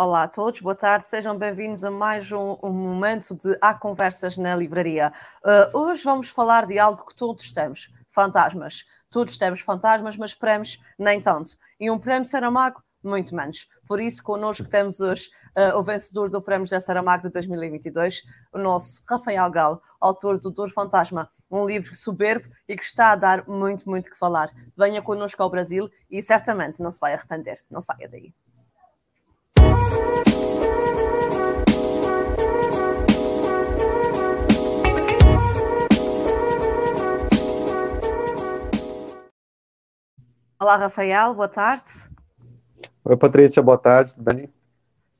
Olá a todos, boa tarde, sejam bem-vindos a mais um, um, momento de Há Conversas na Livraria. Uh, hoje vamos falar de algo que todos temos: fantasmas. Todos temos fantasmas, mas prémios nem tanto. E um prémio Saramago, muito menos. Por isso, connosco temos hoje uh, o vencedor do Prémio Saramago de 2022, o nosso Rafael Galo, autor do Dor Fantasma, um livro soberbo e que está a dar muito, muito que falar. Venha connosco ao Brasil e certamente não se vai arrepender. Não saia daí. Olá, Rafael, boa tarde. Oi, Patrícia, boa tarde, tudo bem?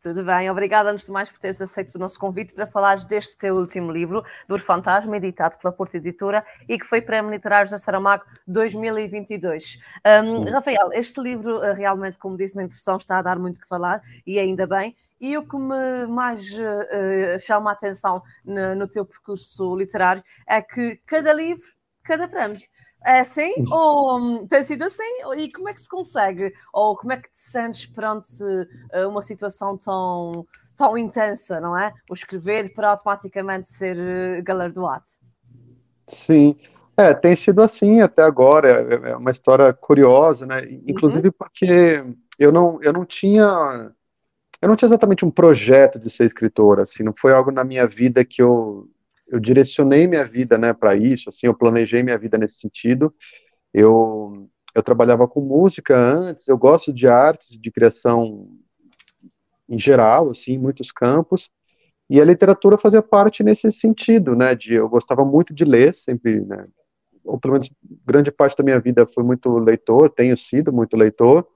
Tudo bem, obrigada antes de mais por teres aceito o nosso convite para falares deste teu último livro, do Fantasma, editado pela Porta Editora e que foi Prémio Literário da Saramago 2022. Um, Rafael, este livro eh, realmente, como disse na introdução, está a dar muito que falar e ainda bem. E o que me mais uh, chama a atenção no, no teu percurso literário é que cada livro, cada prémio. É assim? Ou hum, tem sido assim? E como é que se consegue? Ou como é que te sentes perante uma situação tão, tão intensa, não é? O escrever para automaticamente ser eh, galardoado. Sim, é, tem sido assim até agora. É, é uma história curiosa, né? Inclusive uhum. porque eu não, eu não tinha. Eu não tinha exatamente um projeto de ser escritor, assim, não foi algo na minha vida que eu eu direcionei minha vida, né, para isso, assim, eu planejei minha vida nesse sentido. Eu eu trabalhava com música antes, eu gosto de artes, de criação em geral, assim, em muitos campos. E a literatura fazia parte nesse sentido, né, de eu gostava muito de ler, sempre, né, ou pelo menos grande parte da minha vida foi muito leitor, tenho sido muito leitor.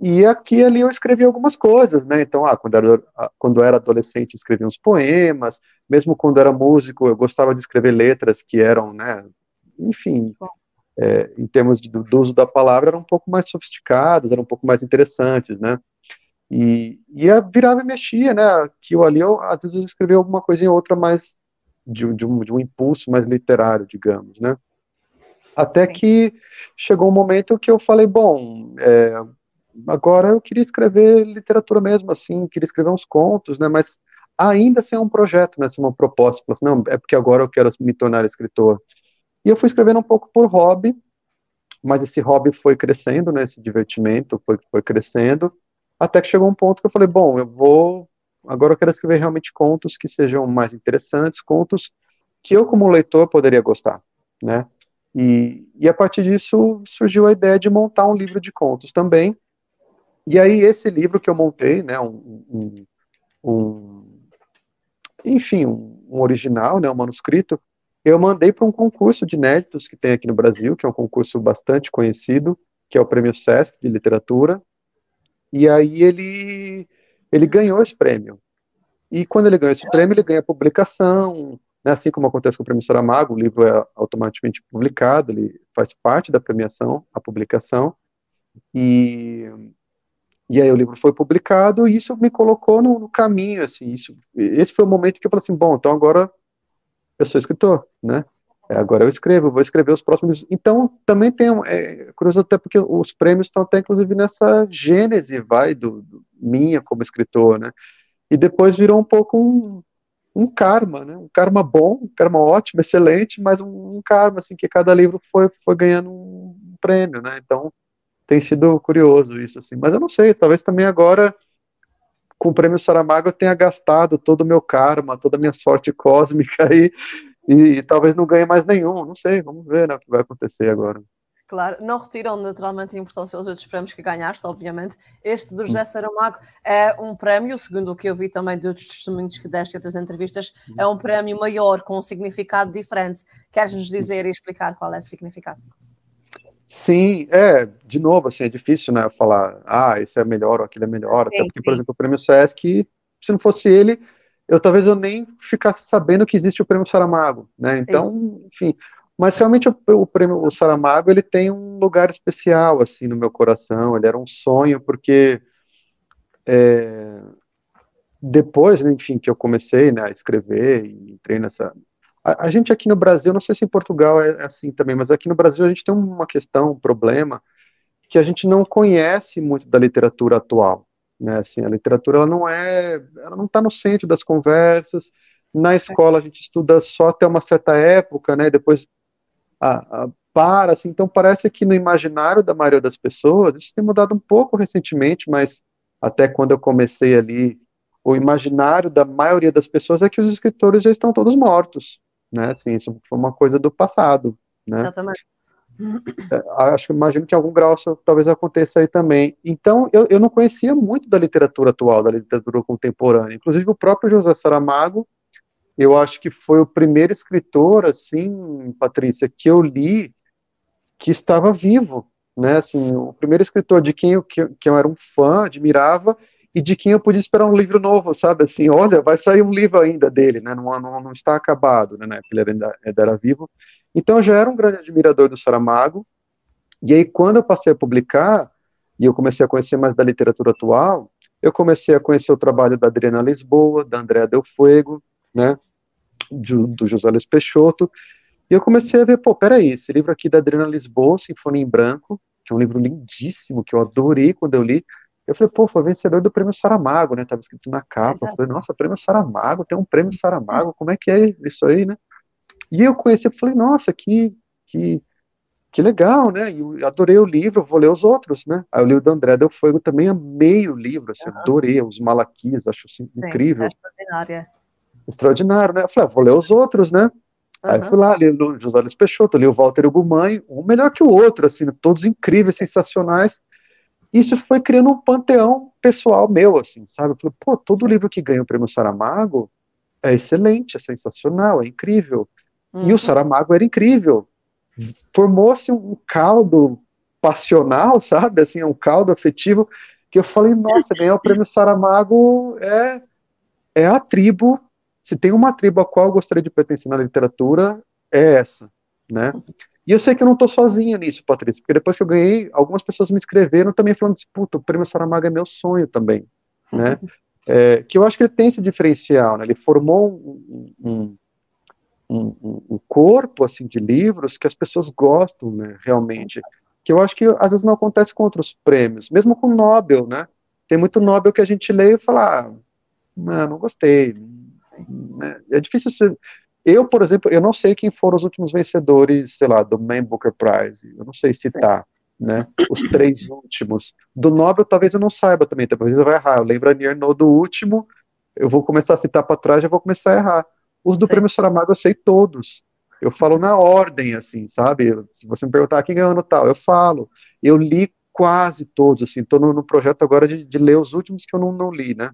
E aqui ali eu escrevi algumas coisas, né? Então, ah, quando, era, ah, quando eu era adolescente, escrevi uns poemas, mesmo quando era músico, eu gostava de escrever letras que eram, né? Enfim, é, em termos de, do uso da palavra, eram um pouco mais sofisticadas, eram um pouco mais interessantes, né? E, e virava e mexia, né? Aqui ou ali, eu, às vezes eu escrevia alguma coisinha ou outra mais de, de, um, de um impulso mais literário, digamos, né? Até que chegou um momento que eu falei, bom, é, agora eu queria escrever literatura mesmo, assim, queria escrever uns contos, né, mas ainda sem um projeto, né, sem uma proposta, assim, não, é porque agora eu quero me tornar escritor. E eu fui escrevendo um pouco por hobby, mas esse hobby foi crescendo, né, esse divertimento foi, foi crescendo, até que chegou um ponto que eu falei, bom, eu vou, agora eu quero escrever realmente contos que sejam mais interessantes, contos que eu como leitor poderia gostar, né, e, e a partir disso surgiu a ideia de montar um livro de contos também, e aí, esse livro que eu montei, né, um, um, um enfim, um, um, original, né, um manuscrito, eu mandei para um concurso de inéditos que tem aqui no Brasil, que é um concurso bastante conhecido, que é o Prêmio Sesc de Literatura, e aí ele, ele ganhou esse prêmio. E quando ele ganhou esse prêmio, ele ganha publicação, né, assim como acontece com o Prêmio Saramago, o livro é automaticamente publicado, ele faz parte da premiação, a publicação, e e aí o livro foi publicado e isso me colocou no, no, caminho, assim, isso, esse foi o momento que eu falei assim, bom, então agora eu sou escritor, né? É, agora eu escrevo, vou escrever os próximos. Então também tem, é curioso até porque os prêmios estão até inclusive nessa gênese, vai, do, do minha como escritor, né? E depois virou um pouco um, um karma, né? Um karma bom, um karma ótimo, excelente, mas um, um karma, assim, que cada livro foi, foi ganhando um prêmio, né? Então tem sido curioso isso, assim. Mas eu não sei, talvez também agora, com o prêmio Saramago, eu tenha gastado todo o meu karma, toda a minha sorte cósmica aí, e, e talvez não ganhe mais nenhum. Não sei, vamos ver né, o que vai acontecer agora. Claro, não retiram naturalmente a importância dos outros prémios que ganhaste, obviamente. Este do José Saramago é um prémio, segundo o que eu vi também de outros testemunhos que deste e outras entrevistas, é um prémio maior, com um significado diferente. Queres nos dizer e explicar qual é o significado? Sim, é, de novo, assim, é difícil, né, falar, ah, esse é melhor ou aquele é melhor, até porque, por exemplo, o prêmio Sesc, se não fosse ele, eu talvez eu nem ficasse sabendo que existe o prêmio Saramago, né, então, sim. enfim, mas realmente o, o, prêmio o Saramago, ele tem um lugar especial, assim, no meu coração, ele era um sonho, porque é, depois, enfim, que eu comecei, né, a escrever e entrei nessa, a, a, gente aqui no Brasil, não sei se em Portugal é, é assim também, mas aqui no Brasil a gente tem uma questão, um problema, que a gente não conhece muito da literatura atual. né? Assim, a literatura ela não é, ela não está no centro das conversas. Na escola a gente estuda só até uma certa época, né? Depois a, a, para, assim. Então parece que no imaginário da maioria das pessoas, isso tem mudado um pouco recentemente, mas até quando eu comecei ali, o imaginário da maioria das pessoas é que os escritores já estão todos mortos, né? Assim, isso foi uma coisa do passado, né? Exatamente. É, acho que imagino que em algum grau isso talvez aconteça aí também. Então, eu, eu não conhecia muito da literatura atual, da literatura contemporânea. Inclusive, o próprio José Saramago, eu acho que foi o primeiro escritor, assim, Patrícia, que eu li que estava vivo, né? Assim, o primeiro escritor de quem eu, que, que eu era um fã, admirava, e de quem eu podia esperar um livro novo, sabe? Assim, olha, vai sair um livro ainda dele, né? Não, não, não está acabado, né? Ele ainda, era vivo. Então eu já era um grande admirador do Saramago, e aí quando eu passei a publicar, e eu comecei a conhecer mais da literatura atual, eu comecei a conhecer o trabalho da Adriana Lisboa, da Andrea Del Fuego, né, do, do José Luiz Peixoto, e eu comecei a ver, pô, peraí, esse livro aqui da Adriana Lisboa, Sinfonia em Branco, que é um livro lindíssimo, que eu adorei quando eu li, eu falei, pô, foi vencedor do prêmio Saramago, né, tava escrito na capa, eu falei, nossa, prêmio Saramago, tem um prêmio Saramago, como é que é isso aí, né, e eu conheci, falei, nossa, que, que, que legal, né? E eu adorei o livro, vou ler os outros, né? Aí eu li o do André Del Fuego, também amei o livro, assim, uhum. adorei os Malaquias, acho assim, Sim, incrível. É extraordinário. Extraordinário, né? Eu falei, ah, vou ler os outros, né? Uhum. Aí fui lá, li o José Luiz Peixoto, li o Walter Ugumãe, um melhor que o outro, assim, todos incríveis, sensacionais. Isso foi criando um panteão pessoal meu, assim, sabe? Eu falei, pô, todo livro que ganha o prêmio Saramago é excelente, é sensacional, é incrível. Uhum. E o uhum. Saramago era incrível. Formou-se um caldo passional, sabe? Assim, um caldo afetivo que eu falei, nossa, ganhar o prêmio Saramago é, é a tribo. Se tem uma tribo a qual eu gostaria de pertencer na literatura, é essa, né? E eu sei que eu não estou sozinha nisso, Patrícia, porque depois que eu ganhei, algumas pessoas me escreveram também falando assim, puta, o prêmio Saramago é meu sonho também, né? É, que eu acho que ele tem esse diferencial, né? Ele formou um, um, um, um, corpo assim de livros que as pessoas gostam, né, realmente. Que eu acho que às vezes não acontece com outros prêmios, mesmo com o Nobel, né? Tem muito Sim. Nobel que a gente lê e fala, ah, não, não gostei. Né? É difícil ser. Eu, por exemplo, eu não sei quem foram os últimos vencedores, sei lá, do Man Booker Prize. Eu não sei citar, né? Os três últimos. Do Nobel, talvez eu não saiba também, talvez eu vou errar. Eu lembro a Nierno do último, eu vou começar a citar para trás, já vou começar a errar. Os do Sim. Prêmio Saramago eu sei todos. Eu falo na ordem, assim, sabe? Se você me perguntar quem ganhou no tal, eu falo. Eu li quase todos, assim, estou no, no, projeto agora de, de, ler os últimos que eu não, não li, né?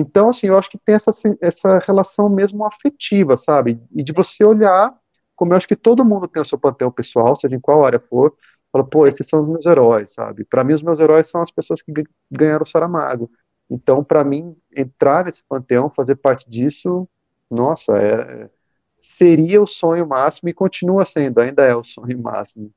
Então, assim, eu acho que tem essa, essa relação mesmo afetiva, sabe? E de você olhar, como eu acho que todo mundo tem o seu panteão pessoal, seja em qual área for, fala, pô, Sim. esses são os meus heróis, sabe? Para mim, os meus heróis são as pessoas que ganharam o Saramago. Então, para mim, entrar nesse panteão, fazer parte disso, nossa, é, seria o sonho máximo e continua sendo, ainda é o sonho máximo.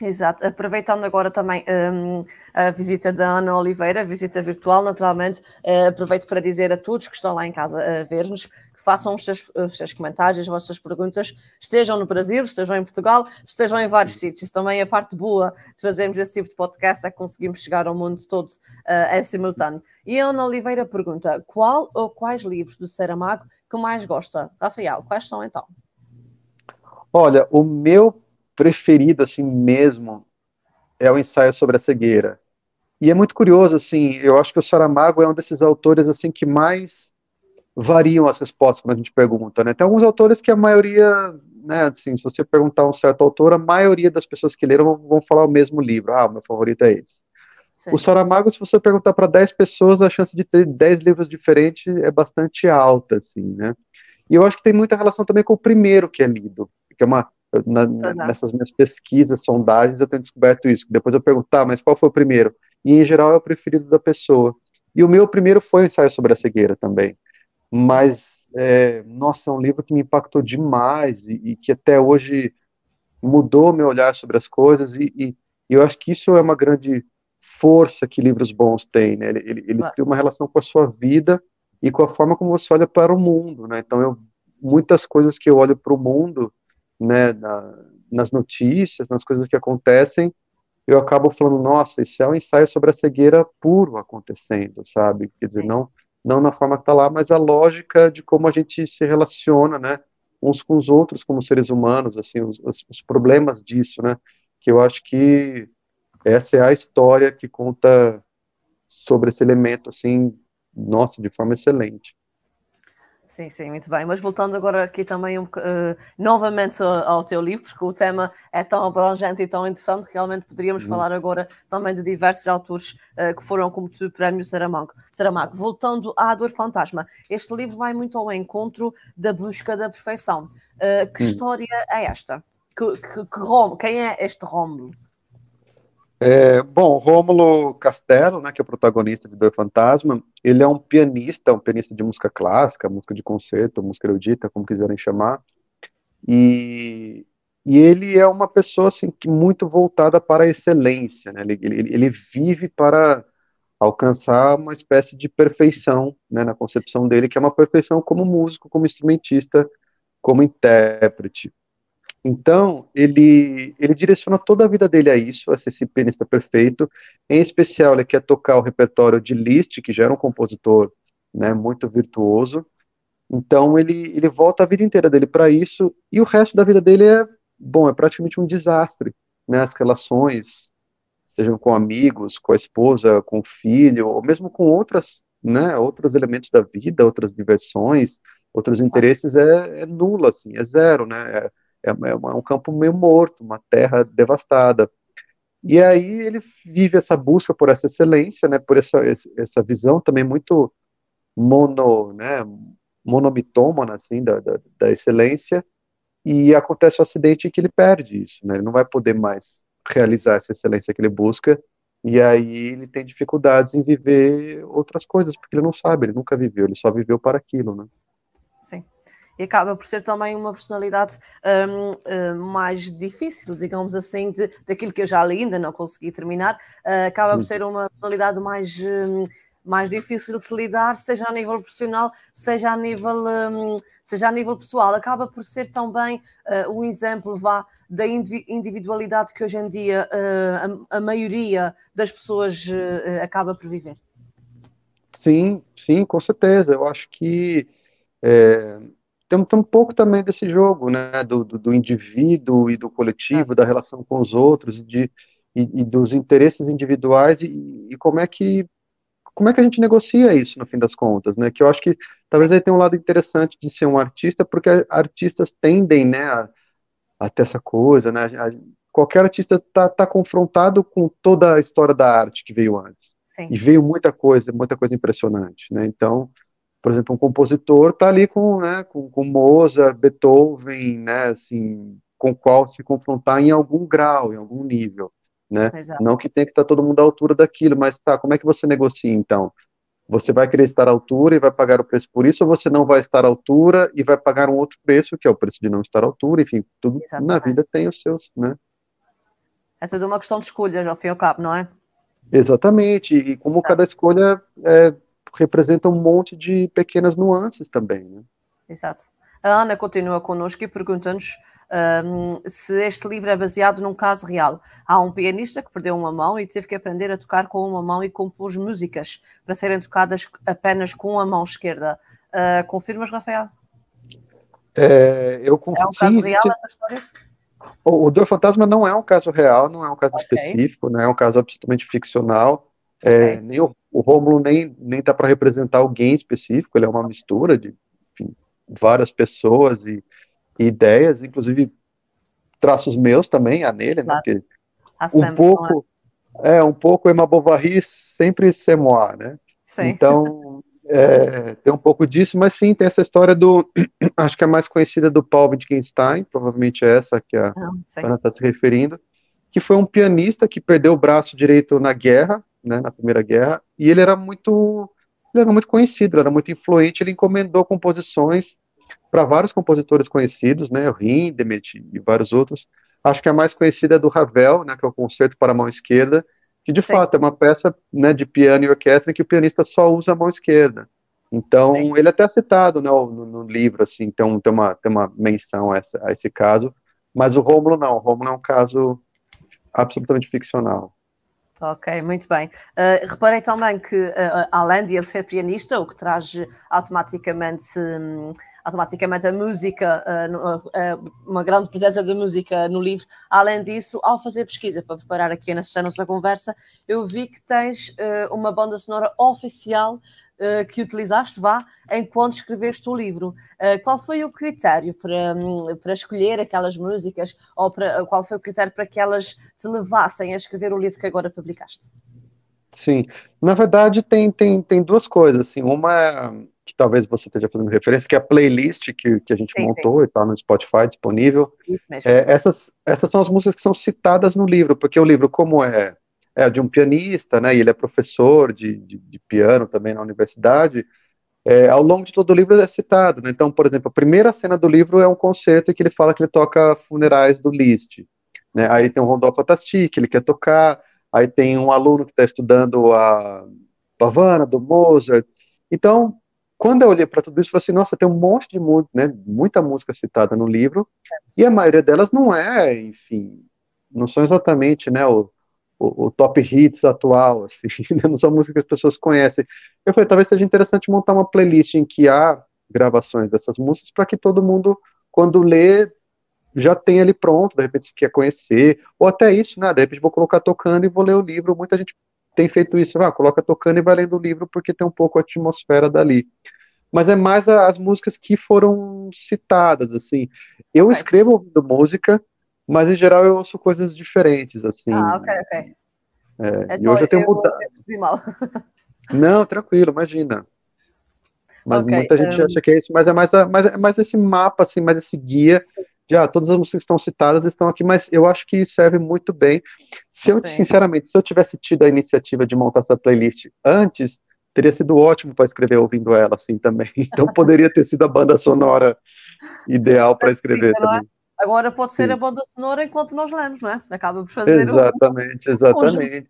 Exato, aproveitando agora também um, a visita da Ana Oliveira, visita virtual, naturalmente, uh, aproveito para dizer a todos que estão lá em casa a ver-nos que façam os seus, os seus, comentários, as vossas perguntas, estejam no Brasil, estejam em Portugal, estejam em vários sítios. Também a parte boa de fazermos esse tipo de podcast é que conseguimos chegar ao mundo todo uh, em simultâneo. E a Ana Oliveira pergunta: qual ou quais livros do Saramago que mais gosta? Rafael, quais são então? Olha, o meu preferido, assim mesmo, é o ensaio sobre a cegueira. E é muito curioso, assim, eu acho que o Saramago é um desses autores, assim, que mais variam as respostas quando a gente pergunta, né? Tem alguns autores que a maioria, né, assim, se você perguntar a um certo autor, a maioria das pessoas que leram vão, falar o mesmo livro. Ah, o meu favorito é esse. Sim. O Saramago, se você perguntar para 10 pessoas, a chance de ter 10 livros diferentes é bastante alta, assim, né? E eu acho que tem muita relação também com o primeiro que é lido, que é uma na, nessas minhas pesquisas, sondagens, eu tenho descoberto isso. Depois eu perguntar, tá, mas qual foi o primeiro? E em geral é o preferido da pessoa. E o meu primeiro foi o ensaio sobre a cegueira também. Mas, é, nossa, é um livro que me impactou demais e, e, que até hoje mudou meu olhar sobre as coisas. E, e, e, eu acho que isso é uma grande força que livros bons têm. Né? Eles, eles criam uma relação com a sua vida e com a forma como você olha para o mundo. Né? Então, eu, muitas coisas que eu olho para o mundo né, na, nas notícias, nas coisas que acontecem, eu acabo falando, nossa, esse é um ensaio sobre a cegueira puro acontecendo, sabe? Quer dizer, não, não na forma que está lá, mas a lógica de como a gente se relaciona, né? Uns com os outros como seres humanos, assim, os, os problemas disso, né? Que eu acho que essa é a história que conta sobre esse elemento, assim, nossa, de forma excelente. Sim, sim, muito bem. Mas voltando agora aqui também um, uh, novamente ao teu livro, porque o tema é tão abrangente e tão interessante que realmente poderíamos uhum. falar agora também de diversos autores uh, que foram, como tu, prémio Saramago. Saramago. Voltando à Dor Fantasma, este livro vai muito ao encontro da busca da perfeição. Uh, que uhum. história é esta? Que, que, que quem é este Rómulo? É, bom, Rômulo Castelo, né, que é o protagonista de Dor Fantasma, ele é um pianista, um pianista de música clássica, música de concerto, música erudita, como quiserem chamar, e, e ele é uma pessoa assim, que muito voltada para a excelência, né, ele, ele, ele vive para alcançar uma espécie de perfeição, né, na concepção dele, que é uma perfeição como músico, como instrumentista, como intérprete. Então, ele, ele direciona toda a vida dele a isso, a ser esse pianista perfeito. Em especial, ele quer tocar o repertório de Liszt, que já era um compositor né, muito virtuoso. Então, ele, ele volta a vida inteira dele para isso, e o resto da vida dele é, bom, é praticamente um desastre. Né, as relações, sejam com amigos, com a esposa, com o filho, ou mesmo com outras, né, outros elementos da vida, outras diversões, outros interesses, é, é nula, assim, é zero, né? É, é, é, um campo meio morto, uma terra devastada. E aí ele vive essa busca por essa excelência, né, por essa, essa visão também muito mono, né, monomitômana, assim, da, da, da excelência, e acontece o um acidente que ele perde isso, né, ele não vai poder mais realizar essa excelência que ele busca, e aí ele tem dificuldades em viver outras coisas, porque ele não sabe, ele nunca viveu, ele só viveu para aquilo, né. Sim e acaba por ser também uma personalidade um, um, mais difícil, digamos assim, de, daquilo que eu já li, ainda não consegui terminar, uh, acaba por ser uma personalidade mais, um, mais difícil de se lidar, seja a nível profissional, seja a nível, hum, seja a nível pessoal. Acaba por ser também uh, um exemplo vá, da individualidade que hoje em dia uh, a, a, maioria das pessoas acaba por viver. Sim, sim, com certeza. Eu acho que é, tem, tem um pouco também desse jogo, né, do, do, do indivíduo e do coletivo, é. da relação com os outros, de, e, e dos interesses individuais, e, e, como é que como é que a gente negocia isso, no fim das contas, né, que eu acho que talvez aí tenha um lado interessante de ser um artista, porque artistas tendem, né, a, a ter essa coisa, né, a, qualquer artista está tá confrontado com toda a história da arte que veio antes, Sim. e veio muita coisa, muita coisa impressionante, né, então por exemplo, um compositor está ali com, né, com, com Mozart, Beethoven, né, assim, com qual se confrontar em algum grau, em algum nível, né? Exato. Não que tenha que estar tá todo mundo à altura daquilo, mas tá, como é que você negocia então? Você vai querer estar à altura e vai pagar o preço por isso, ou você não vai estar à altura e vai pagar um outro preço, que é o preço de não estar à altura, enfim, tudo Exatamente. na vida tem os seus, né? É tudo uma questão de escolhas, ao fim e ao cabo, não é? Exatamente, e como Exato. cada escolha é, representa um monte de pequenas nuances também. Né? Exato. A Ana continua connosco e pergunta-nos um, se este livro é baseado num caso real. Há um pianista que perdeu uma mão e teve que aprender a tocar com uma mão e compôs músicas para serem tocadas apenas com a mão esquerda. Uh, confirmas, Rafael? É, eu confio. É um caso real essa história? O, o Dor Fantasma não é um caso real, não é um caso okay. específico, não é um caso absolutamente ficcional. É, nem o, o Rômulo nem nem tá para representar alguém específico, ele é uma mistura de enfim, várias pessoas e, e, ideias, inclusive traços meus também há nele, né? Porque um pouco é? é um pouco Emma Bovary sempre moi, né? Sim. Então é, tem um pouco disso, mas sim tem essa história do acho que é mais conhecida do Paul Wittgenstein, provavelmente é essa que a Ana está se referindo, que foi um pianista que perdeu o braço direito na guerra né, na Primeira Guerra, e ele era muito ele era muito conhecido, ele era muito influente, ele encomendou composições para vários compositores conhecidos, né, Hindemith e vários outros. Acho que a mais conhecida é do Ravel, né, que é o Concerto para a Mão Esquerda, que de Sim. fato é uma peça né, de piano e orquestra em que o pianista só usa a mão esquerda. Então, Sim. ele é até citado né, no, no, livro, assim, então tem uma, tem uma menção a, essa, a esse caso, mas o Rômulo não, o Rômulo é um caso absolutamente ficcional. Ok, muito bem. Uh, reparei também que, uh, além de ele ser pianista, o que traz automaticamente, um, automaticamente a música, uh, uma grande presença da música no livro, além disso, ao fazer pesquisa para preparar aqui nesta nossa conversa, eu vi que tens uma banda sonora oficial uh, que utilizaste, vá, enquanto escreveste o livro. Uh, qual foi o critério para, um, para escolher aquelas músicas ou para, qual foi o critério para que elas te levassem a escrever o livro que agora publicaste? Sim, na verdade tem, tem, tem duas coisas, assim, uma que talvez você esteja fazendo referência, que é a playlist que, que a gente sim, montou sim. e está no Spotify disponível. É, essas, essas são as músicas que são citadas no livro, porque o livro, como é é, de um pianista, né, e ele é professor de, de, de piano também na universidade, é, ao longo de todo o livro é citado, né? então, por exemplo, a primeira cena do livro é um concerto em que ele fala que ele toca funerais do Liszt, né? aí tem um rondó fantástico, ele quer tocar, aí tem um aluno que está estudando a Pavana, do Mozart, então, quando eu olhei para tudo isso, eu falei assim, nossa, tem um monte de música, né, muita música citada no livro, e a maioria delas não é, enfim, não são exatamente, né, o, o, o, top hits atual, assim, né? não são músicas que as pessoas conhecem. Eu falei, talvez seja interessante montar uma playlist em que há gravações dessas músicas para que todo mundo, quando lê, já tenha ali pronto, de repente quer conhecer, ou até isso, né, de repente vou colocar tocando e vou ler o livro, muita gente tem feito isso, ah, coloca tocando e vai lendo o livro porque tem um pouco a atmosfera dali. Mas é mais as músicas que foram citadas, assim. Eu escrevo música, mas em geral eu ouço coisas diferentes, assim. Ah, ok, ok. É, é e hoje eu tenho mudado. Não, tranquilo, imagina. Mas okay, muita gente um... acha que é isso, mas é mais, a, mais, é mais esse mapa, assim, mais esse guia. Já ah, todas as músicas que estão citadas estão aqui, mas eu acho que serve muito bem. Se eu, Sim. sinceramente, se eu tivesse tido a iniciativa de montar essa playlist antes, teria sido ótimo para escrever ouvindo ela, assim, também. Então poderia ter sido a banda sonora ideal para escrever é? também. Agora pode ser Sim. a banda sonora enquanto nós lemos, não é? Acaba por fazer exatamente, um, exatamente.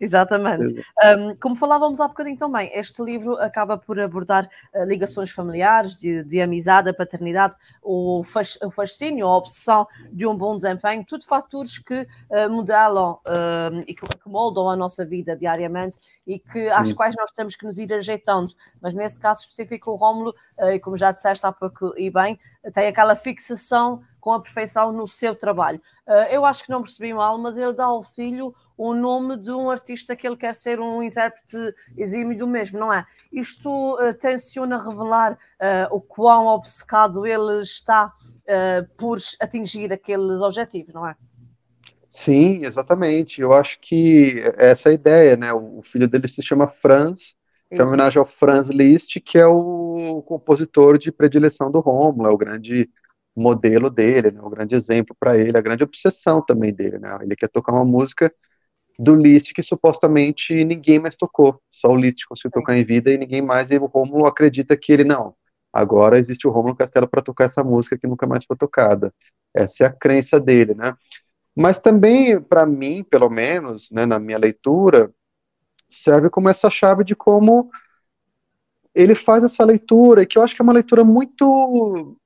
Exatamente. Um, como falávamos há bocadinho também, este livro acaba por abordar uh, ligações familiares, de, de, amizade, a paternidade, o, fascínio, a obsessão de um bom desempenho, tudo fatores que uh, modelam uh, e que, que, moldam a nossa vida diariamente e que, às quais nós temos que nos ir ajeitando. Mas nesse caso específico, o Rómulo, uh, como já disseste há pouco e bem, tem aquela fixação com a perfeição no seu trabalho. Uh, eu acho que não percebi mal, mas ele dá ao filho o nome de um artista que ele quer ser um intérprete exímio do mesmo, não é? Isto uh, tenciona revelar uh, o quão obcecado ele está por atingir aqueles objetivos, não é? Sim, exatamente. Eu acho que essa é a ideia, né? O filho dele se chama Franz, que é homenagem ao Franz Liszt, que é o compositor de predileção do Rômulo, é o grande modelo dele, né, o grande exemplo para ele, a grande obsessão também dele, né? Ele quer tocar uma música do Liszt que supostamente ninguém mais tocou, só o Liszt conseguiu tocar em vida e ninguém mais, e o Rômulo acredita que ele não. Agora existe o Rômulo Castelo para tocar essa música que nunca mais foi tocada. Essa é a crença dele, né? Mas também, para mim, pelo menos, né, na minha leitura, serve como essa chave de como ele faz essa leitura, que eu acho que é uma leitura muito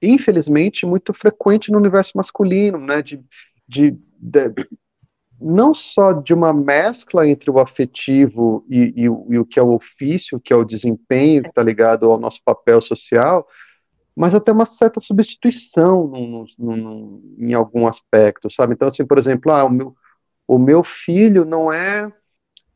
infelizmente, muito frequente no universo masculino, né, de, de, de não só de uma mescla entre o afetivo e, e, e, o que é o ofício, que é o desempenho, que está ligado ao nosso papel social, mas até uma certa substituição no, no, no, em algum aspecto, sabe? Então, assim, por exemplo, ah, o, meu, o meu filho não é.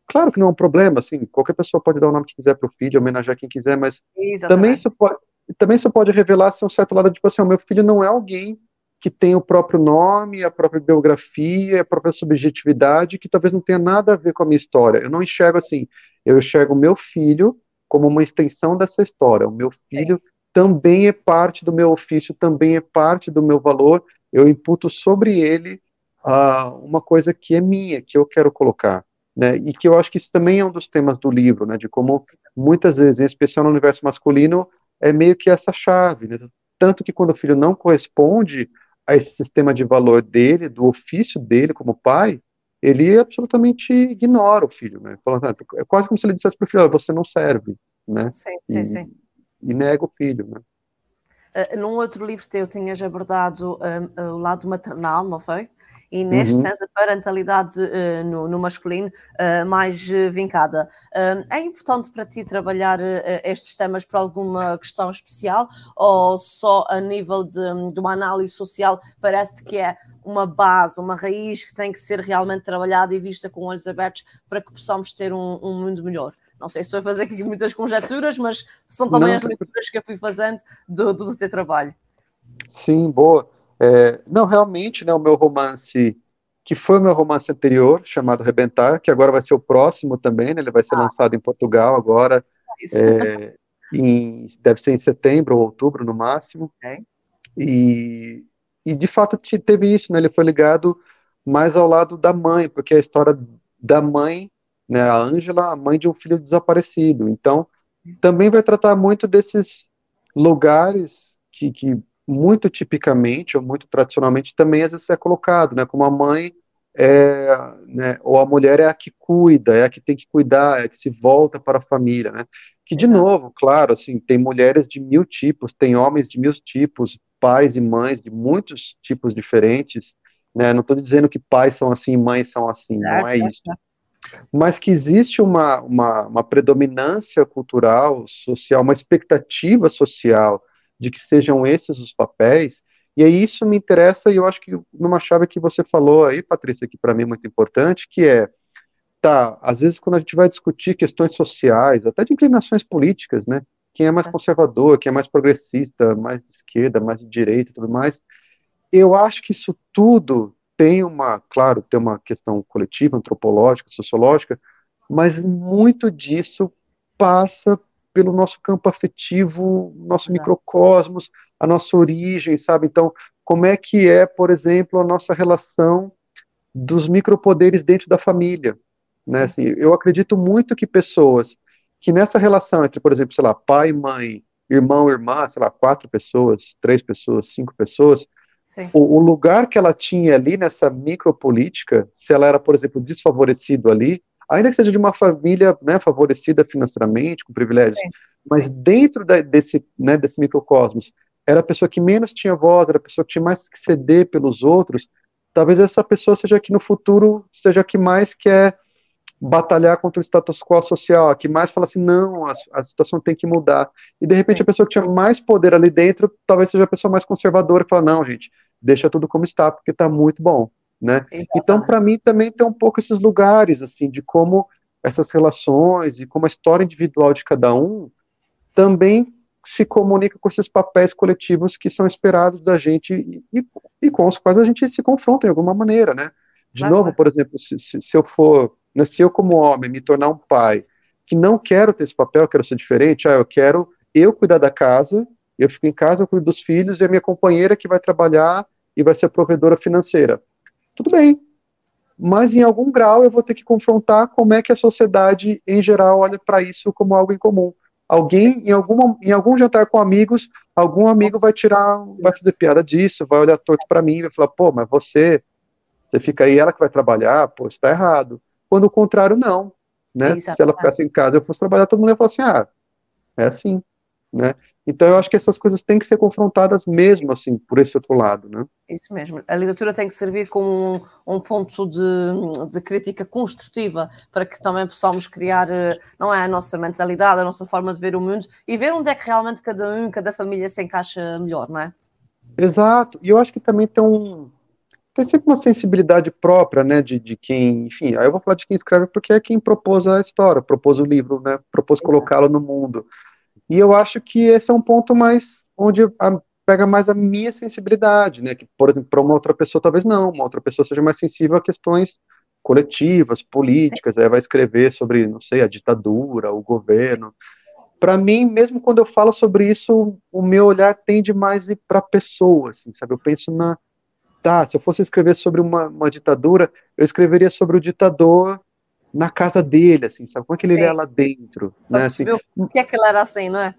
Claro que não é um problema, assim, qualquer pessoa pode dar o nome que quiser para o filho, homenagear quem quiser, mas Exatamente. também isso pode, também isso pode revelar se um certo lado, tipo assim, o meu filho não é alguém que tem o próprio nome, a própria biografia, a própria subjetividade, que talvez não tenha nada a ver com a minha história. Eu não enxergo assim. Eu enxergo o meu filho como uma extensão dessa história. O meu filho Sim. Também é parte do meu ofício, também é parte do meu valor. Eu imputo sobre ele uh, uma coisa que é minha, que eu quero colocar. Né? E que eu acho que isso também é um dos temas do livro, né? de como muitas vezes, em especial no universo masculino, é meio que essa chave, né? Tanto que quando o filho não corresponde a esse sistema de valor dele, do ofício dele como pai, ele absolutamente ignora o filho, né? Falando, ah, é quase como se ele dissesse para o filho, você não serve, né? Sim, sim, e, sim. E nega o filho, né? Uh, num outro livro teu tinhas abordado uh, o lado maternal, não foi? e neste uhum. tens a parentalidade uh, no, no, masculino uh, mais vincada. é importante para ti trabalhar estes temas por alguma questão especial ou só a nível de, de uma análise social parece-te que é uma base, uma raiz que tem que ser realmente trabalhada e vista com olhos abertos para que possamos ter um, um mundo melhor? Não sei se estou a fazer aqui muitas conjecturas, mas são também não, as leituras que eu fui fazendo do, do teu trabalho. Sim, boa. É, não, realmente, né, o meu romance, que foi o meu romance anterior, chamado Rebentar, que agora vai ser o próximo também, né, ele vai ser ah. lançado em Portugal agora, é, em, deve ser em setembro ou outubro no máximo. Okay. E, e de fato teve isso, né, ele foi ligado mais ao lado da mãe, porque é a história da mãe né, a Ângela, a mãe de um filho desaparecido. Então, também vai tratar muito desses lugares que, que muito tipicamente ou muito tradicionalmente também às vezes é colocado, né, como a mãe é, né, ou a mulher é a que cuida, é a que tem que cuidar, é a que se volta para a família, né? Que de Exato. novo, claro, assim, tem mulheres de mil tipos, tem homens de mil tipos, pais e mães de muitos tipos diferentes, né? Não estou dizendo que pais são assim, mães são assim, não é isso mas que existe uma, uma, uma, predominância cultural, social, uma expectativa social de que sejam esses os papéis, e aí isso me interessa, e eu acho que numa chave que você falou aí, Patrícia, que para mim é muito importante, que é, tá, às vezes quando a gente vai discutir questões sociais, até de inclinações políticas, né, quem é mais conservador, quem é mais progressista, mais de esquerda, mais de direita e tudo mais, eu acho que isso tudo tem uma, claro, tem uma questão coletiva, antropológica, sociológica, mas muito disso passa pelo nosso campo afetivo, nosso microcosmos, a nossa origem, sabe? Então, como é que é, por exemplo, a nossa relação dos micropoderes dentro da família, né? Assim, eu acredito muito que pessoas que nessa relação entre, por exemplo, sei lá, pai, mãe, irmão, irmã, sei lá, quatro pessoas, três pessoas, cinco pessoas, o, o, lugar que ela tinha ali nessa micropolítica, se ela era, por exemplo, desfavorecido ali, ainda que seja de uma família né, favorecida financeiramente, com privilégios, Sim. mas Sim. dentro da, desse, né, desse microcosmos, era a pessoa que menos tinha voz, era a pessoa que tinha mais que ceder pelos outros, talvez essa pessoa seja que no futuro seja a que mais quer batalhar contra o status quo social, a que mais fala assim, não, a, a situação tem que mudar. E de repente Sim. a pessoa que tinha mais poder ali dentro, talvez seja a pessoa mais conservadora que fala, não, gente, deixa tudo como está, porque está muito bom, né? Exatamente. Então, para mim, também tem um pouco esses lugares, assim, de como essas relações e como a história individual de cada um também se comunica com esses papéis coletivos que são esperados da gente e, e, com os quais a gente se confronta de alguma maneira, né? De novo, por exemplo, se, se eu for né, se eu, como homem, me tornar um pai que não quero ter esse papel, quero ser diferente, ah, eu quero eu cuidar da casa, eu fico em casa, eu cuido dos filhos, e a minha companheira que vai trabalhar e vai ser provedora financeira. Tudo bem, mas em algum grau eu vou ter que confrontar como é que a sociedade, em geral, olha para isso como algo em comum. Alguém, em, alguma, em algum jantar com amigos, algum amigo vai tirar, vai fazer piada disso, vai olhar torto para mim, vai falar, pô, mas você, você fica aí, ela que vai trabalhar, pô, isso tá errado. Quando o contrário, não. Né? Se ela ficasse em casa eu fosse trabalhar, todo mundo ia falar assim, ah, é assim, né? Então eu acho que essas coisas têm que ser confrontadas mesmo, assim, por esse outro lado, né? Isso mesmo. A literatura tem que servir como um, um ponto de, de, crítica construtiva para que também possamos criar, eh, não é a nossa mentalidade, a nossa forma de ver o mundo e ver onde é que realmente cada um, cada família se encaixa melhor, não é? Exato. E eu acho que também tem um, tem sempre uma sensibilidade própria, né, de, de quem, enfim, aí eu vou falar de quem escreve porque é quem propôs a história, propôs o livro, né, propôs colocá-lo no mundo. E eu acho que esse é um ponto mais, onde a, pega mais a minha sensibilidade, né, que, por exemplo, para uma outra pessoa talvez não, uma outra pessoa seja mais sensível a questões coletivas, políticas, Sim. aí vai escrever sobre, não sei, a ditadura, o governo. Para mim, mesmo quando eu falo sobre isso, o meu olhar tende mais para a pessoa, assim, sabe? Eu penso na, tá, se eu fosse escrever sobre uma, uma ditadura, eu escreveria sobre o ditador na casa dele, assim, sabe? Como é que ele é lá dentro, né? Assim, o que é que ele era assim, não é?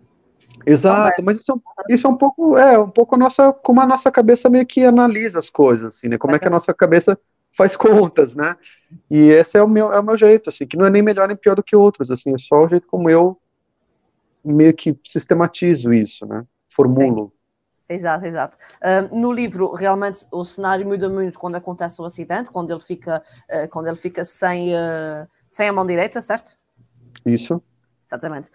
Exato, mas isso é, isso é um pouco, é, um pouco a nossa, como a nossa cabeça meio que analisa as coisas, assim, né? Como é que a nossa cabeça faz contas, né? E esse é o meu, é o meu jeito, assim, que não é nem melhor nem pior do que outros, assim, é só o jeito como eu meio que sistematizo isso, né? Formulo. Sim. Exato, exato. Uh, no livro, realmente, o cenário muda muito quando acontece o acidente, quando ele fica, uh, quando ele fica sem, uh, sem a mão direita, certo? Isso. Exatamente.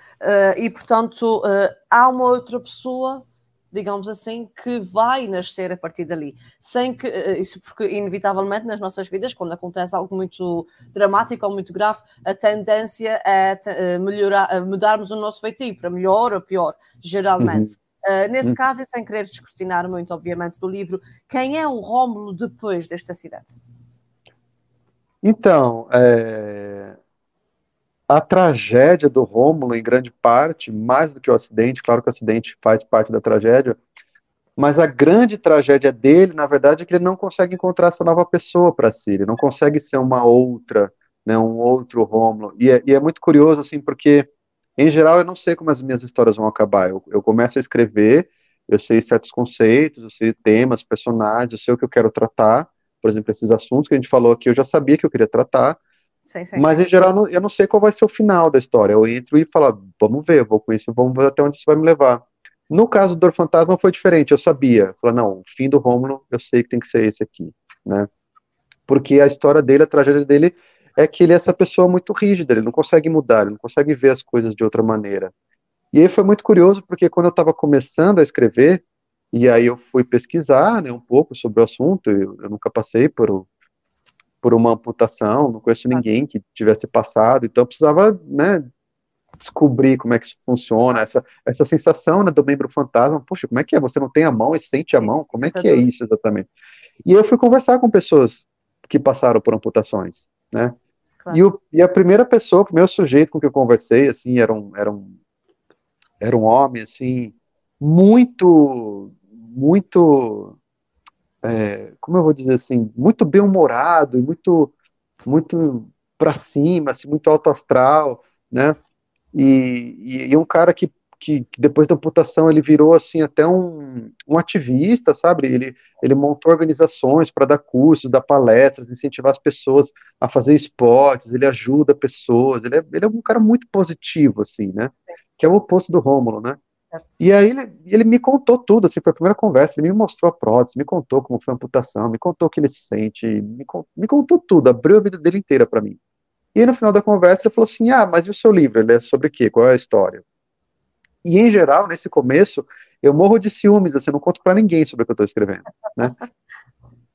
e, portanto, há uma outra pessoa, digamos assim, que vai nascer a partir dali. Sem que, isso porque, inevitavelmente, nas nossas vidas, quando acontece algo muito dramático ou muito grave, a tendência é melhorar, mudarmos o nosso feitio para melhor ou pior, geralmente. Uhum. Uh, nesse hum. caso, e sem querer descortinar muito, obviamente, do livro, quem é o Rômulo depois deste acidente? Então, é... a tragédia do Rômulo, em grande parte, mais do que o acidente, claro que o acidente faz parte da tragédia, mas a grande tragédia dele, na verdade, é que ele não consegue encontrar essa nova pessoa para si, ele não consegue ser uma outra, né, um outro Rômulo. E é, e é muito curioso, assim, porque em geral, eu não sei como as minhas histórias vão acabar. Eu, eu começo a escrever, eu sei certos conceitos, eu sei temas, personagens, eu sei o que eu quero tratar. Por exemplo, esses assuntos que a gente falou aqui, eu já sabia que eu queria tratar. Mas, em geral, eu não sei qual vai ser o final da história. Eu entro e falo, vamos ver, vou com isso, vamos ver até onde isso vai me levar. No caso do Dor Fantasma foi diferente, eu sabia. Falei, não, o fim do Rômulo, eu sei que tem que ser esse aqui, né? Porque a história dele, a tragédia dele, é que ele é essa pessoa muito rígida, ele não consegue mudar, ele não consegue ver as coisas de outra maneira. E aí foi muito curioso, porque quando eu estava começando a escrever, e aí eu fui pesquisar né, um pouco sobre o assunto, eu, eu nunca passei por, por uma amputação, não conheço ninguém que tivesse passado, então eu precisava né, descobrir como é que isso funciona, essa, essa sensação né, do membro fantasma, poxa, como é que é? Você não tem a mão e sente a mão? Como é que é isso exatamente? E eu fui conversar com pessoas que passaram por amputações, né? Claro. E, o, e, a primeira pessoa, o primeiro sujeito com que eu conversei, assim, era um, era um, era um homem, assim, muito, muito, é, como eu vou dizer assim, muito bem-humorado muito, muito para cima, assim, muito alto astral, né? E, e, e um cara que que, que, depois da amputação ele virou assim até um, um ativista, sabe? Ele, ele montou organizações para dar cursos, dar palestras, incentivar as pessoas a fazer esportes, ele ajuda pessoas, ele é, ele é um cara muito positivo, assim, né? Que é o oposto do Rômulo, né? Certo. E aí ele, ele me contou tudo, assim, foi a primeira conversa, ele me mostrou a prótese, me contou como foi a amputação, me contou o que ele se sente, me, me contou tudo, abriu a vida dele inteira para mim. E aí, no final da conversa ele falou assim, ah, mas e o seu livro, ele é sobre o quê? Qual é a história? E, em geral, nesse começo, eu morro de ciúmes, assim, não conto para ninguém sobre o que eu estou escrevendo, né?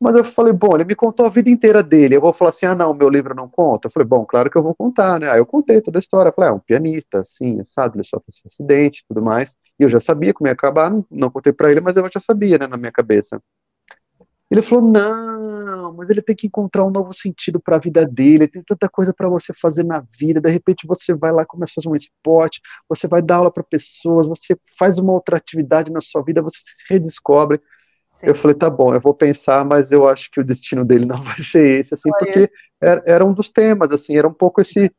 Mas eu falei, bom, ele me contou a vida inteira dele. Eu vou falar assim, ah, não, meu livro não conta. Eu falei, bom, claro que eu vou contar, né? Aí eu contei toda a história. Falei, ah, é um pianista, assim, sabe, ele sofre esse acidente tudo mais. E eu já sabia como ia acabar, não, não contei para ele, mas eu já sabia, né, na minha cabeça. Ele falou: não, mas ele tem que encontrar um novo sentido para a vida dele, tem tanta coisa para você fazer na vida. De repente você vai lá, começa a fazer um esporte, você vai dar aula para pessoas, você faz uma outra atividade na sua vida, você se redescobre. Sim. Eu falei: tá bom, eu vou pensar, mas eu acho que o destino dele não vai ser esse, assim, porque era, era um dos temas, assim, era um pouco esse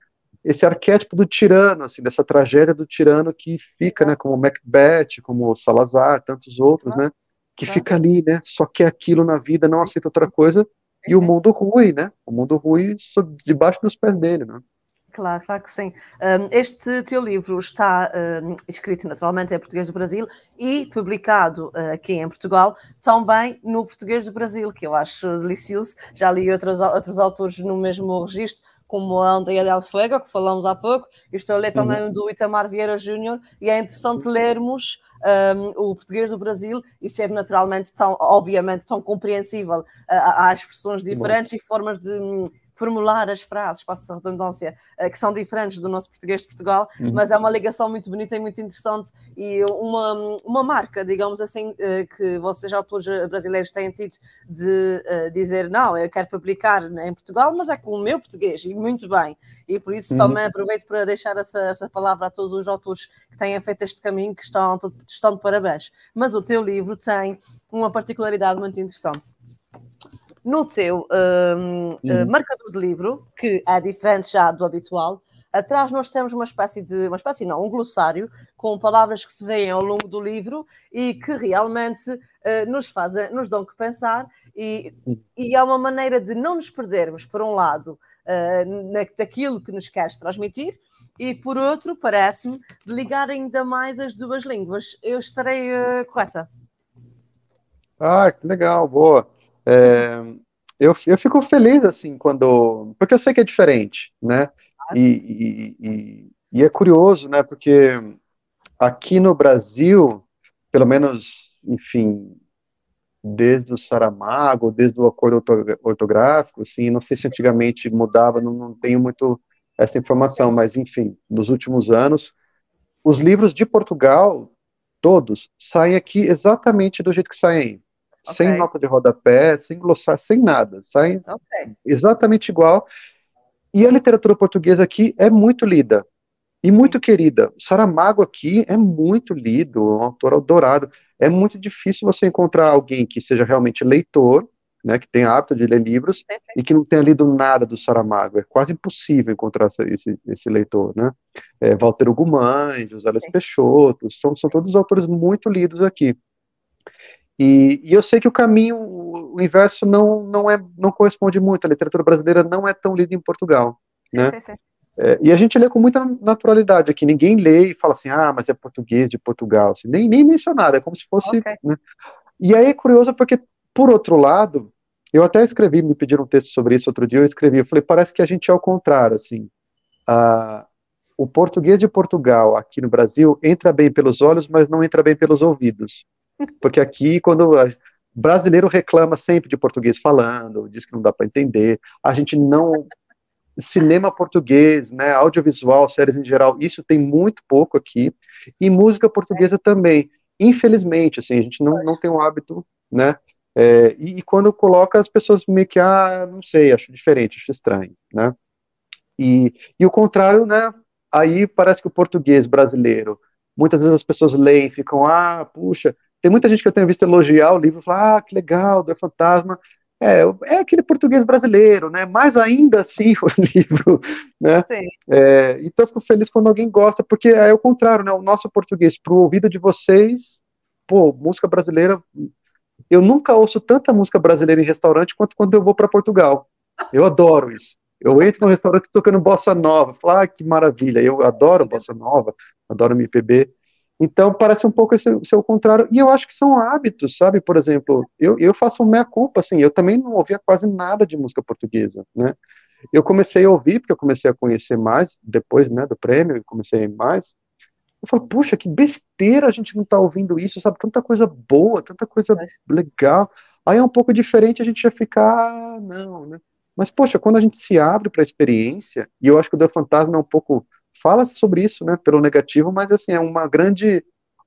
esse arquétipo do tirano, assim, dessa tragédia do tirano que fica, né, como Macbeth, como Salazar, tantos outros, né, que tá. fica ali, né? Só quer aquilo na vida, não aceita outra coisa, e o mundo ruim, né? O mundo ruim debaixo dos pés dele, né? Claro, claro que sim. Um, este teu livro está um, escrito naturalmente em português do Brasil e publicado uh, aqui em Portugal também no português do Brasil, que eu acho delicioso. Já li outros, outros autores no mesmo registro, como a Andrea Del Fuego, que falamos há pouco. Eu estou a ler também uhum. do Itamar Vieira Júnior e é interessante lermos um, o português do Brasil e ser naturalmente tão, obviamente, tão compreensível uh, às expressões diferentes Bom. e formas de hum, formular as frases, passo a redundância, uh, que são diferentes do nosso português de Portugal, uhum. mas é uma ligação muito bonita e muito interessante e uma, uma marca, digamos assim, uh, que vocês autores brasileiros têm tido de dizer, não, eu quero publicar em Portugal, mas é com o meu português, e muito bem. E por isso uhum. também aproveito para deixar essa, essa palavra a todos os autores que têm feito este caminho, que estão, estão de parabéns. Mas o teu livro tem uma particularidade muito interessante no teu um, uhum. marcador de livro, que é diferente já do habitual, atrás nós temos uma espécie de, uma espécie não, um glossário com palavras que se veem ao longo do livro e que realmente uh, nos fazem, nos dão que pensar e, e é uma maneira de não nos perdermos, por um lado, uh, na, daquilo que nos queres transmitir e, por outro, parece-me, de ligar ainda mais as duas línguas. Eu estarei uh, correta? Ah, que legal, boa. É, eu, eu fico feliz, assim, quando. Porque eu sei que é diferente, né? E, e, e, e é curioso, né? Porque aqui no Brasil, pelo menos, enfim, desde o Saramago, desde o acordo ortográfico, assim, não sei se antigamente mudava, não, não tenho muito essa informação, mas enfim, nos últimos anos, os livros de Portugal, todos, saem aqui exatamente do jeito que saem, okay. sem nota de rodapé, sem glossar, sem nada, saem okay. exatamente igual. E a literatura portuguesa aqui é muito lida e Sim. muito querida. Saramago aqui é muito lido, um autor adorado. É muito difícil você encontrar alguém que seja realmente leitor né, que tem hábito de ler livros e que não tenha lido nada do Saramago. É quase impossível encontrar esse, esse leitor, né? É, Walter Ugumães, José Luiz Peixoto, são, são todos autores muito lidos aqui. E, e, eu sei que o caminho, o inverso não, não, é, não corresponde muito. A literatura brasileira não é tão lida em Portugal, sim, né? Sim, sim. É, e a gente lê com muita naturalidade aqui. Ninguém lê e fala assim, ah, mas é português de Portugal. Assim, nem, nem mencionado, é como se fosse. Okay. Né? E aí é curioso porque por outro lado, eu até escrevi, me pediram um texto sobre isso outro dia, eu escrevi, eu falei, parece que a gente é ao contrário, assim, a, o português de Portugal, aqui no Brasil, entra bem pelos olhos, mas não entra bem pelos ouvidos, porque aqui, quando brasileiro reclama sempre de português falando, diz que não dá para entender, a gente não cinema português, né, audiovisual, séries em geral, isso tem muito pouco aqui, e música portuguesa também. Infelizmente, assim, a gente não, não tem um hábito, né, é, e, e, quando coloca, as pessoas meio que, ah, não sei, acho diferente, acho estranho, né? E, e o contrário, né? Aí parece que o português brasileiro, muitas vezes as pessoas leem ficam, ah, puxa, tem muita gente que eu tenho visto elogiar o livro falar, ah, que legal, do Fantasma. É, é aquele português brasileiro, né? Mais ainda assim o livro, né? Sim. É, então eu fico feliz quando alguém gosta, porque é o contrário, né? O nosso português, pro ouvido de vocês, pô, música brasileira eu nunca ouço tanta música brasileira em restaurante quanto quando eu vou para Portugal. Eu adoro isso. Eu entro no restaurante tocando bossa nova, falo, ah, que maravilha, eu adoro bossa nova, adoro MPB. Então, parece um pouco esse, o contrário. E eu acho que são hábitos, sabe? Por exemplo, eu, eu faço meia-culpa, assim, eu também não ouvia quase nada de música portuguesa, né? Eu comecei a ouvir, porque eu comecei a conhecer mais, depois, né, do prêmio, eu comecei mais, eu falo, puxa, que besteira a gente não tá ouvindo isso, sabe? Tanta coisa boa, tanta coisa legal. Aí é um pouco diferente a gente já ficar, ah, não, né? Mas, poxa, quando a gente se abre para a experiência, e eu acho que o The Fantasma é um pouco. Fala sobre isso, né? Pelo negativo, mas, assim, é uma grande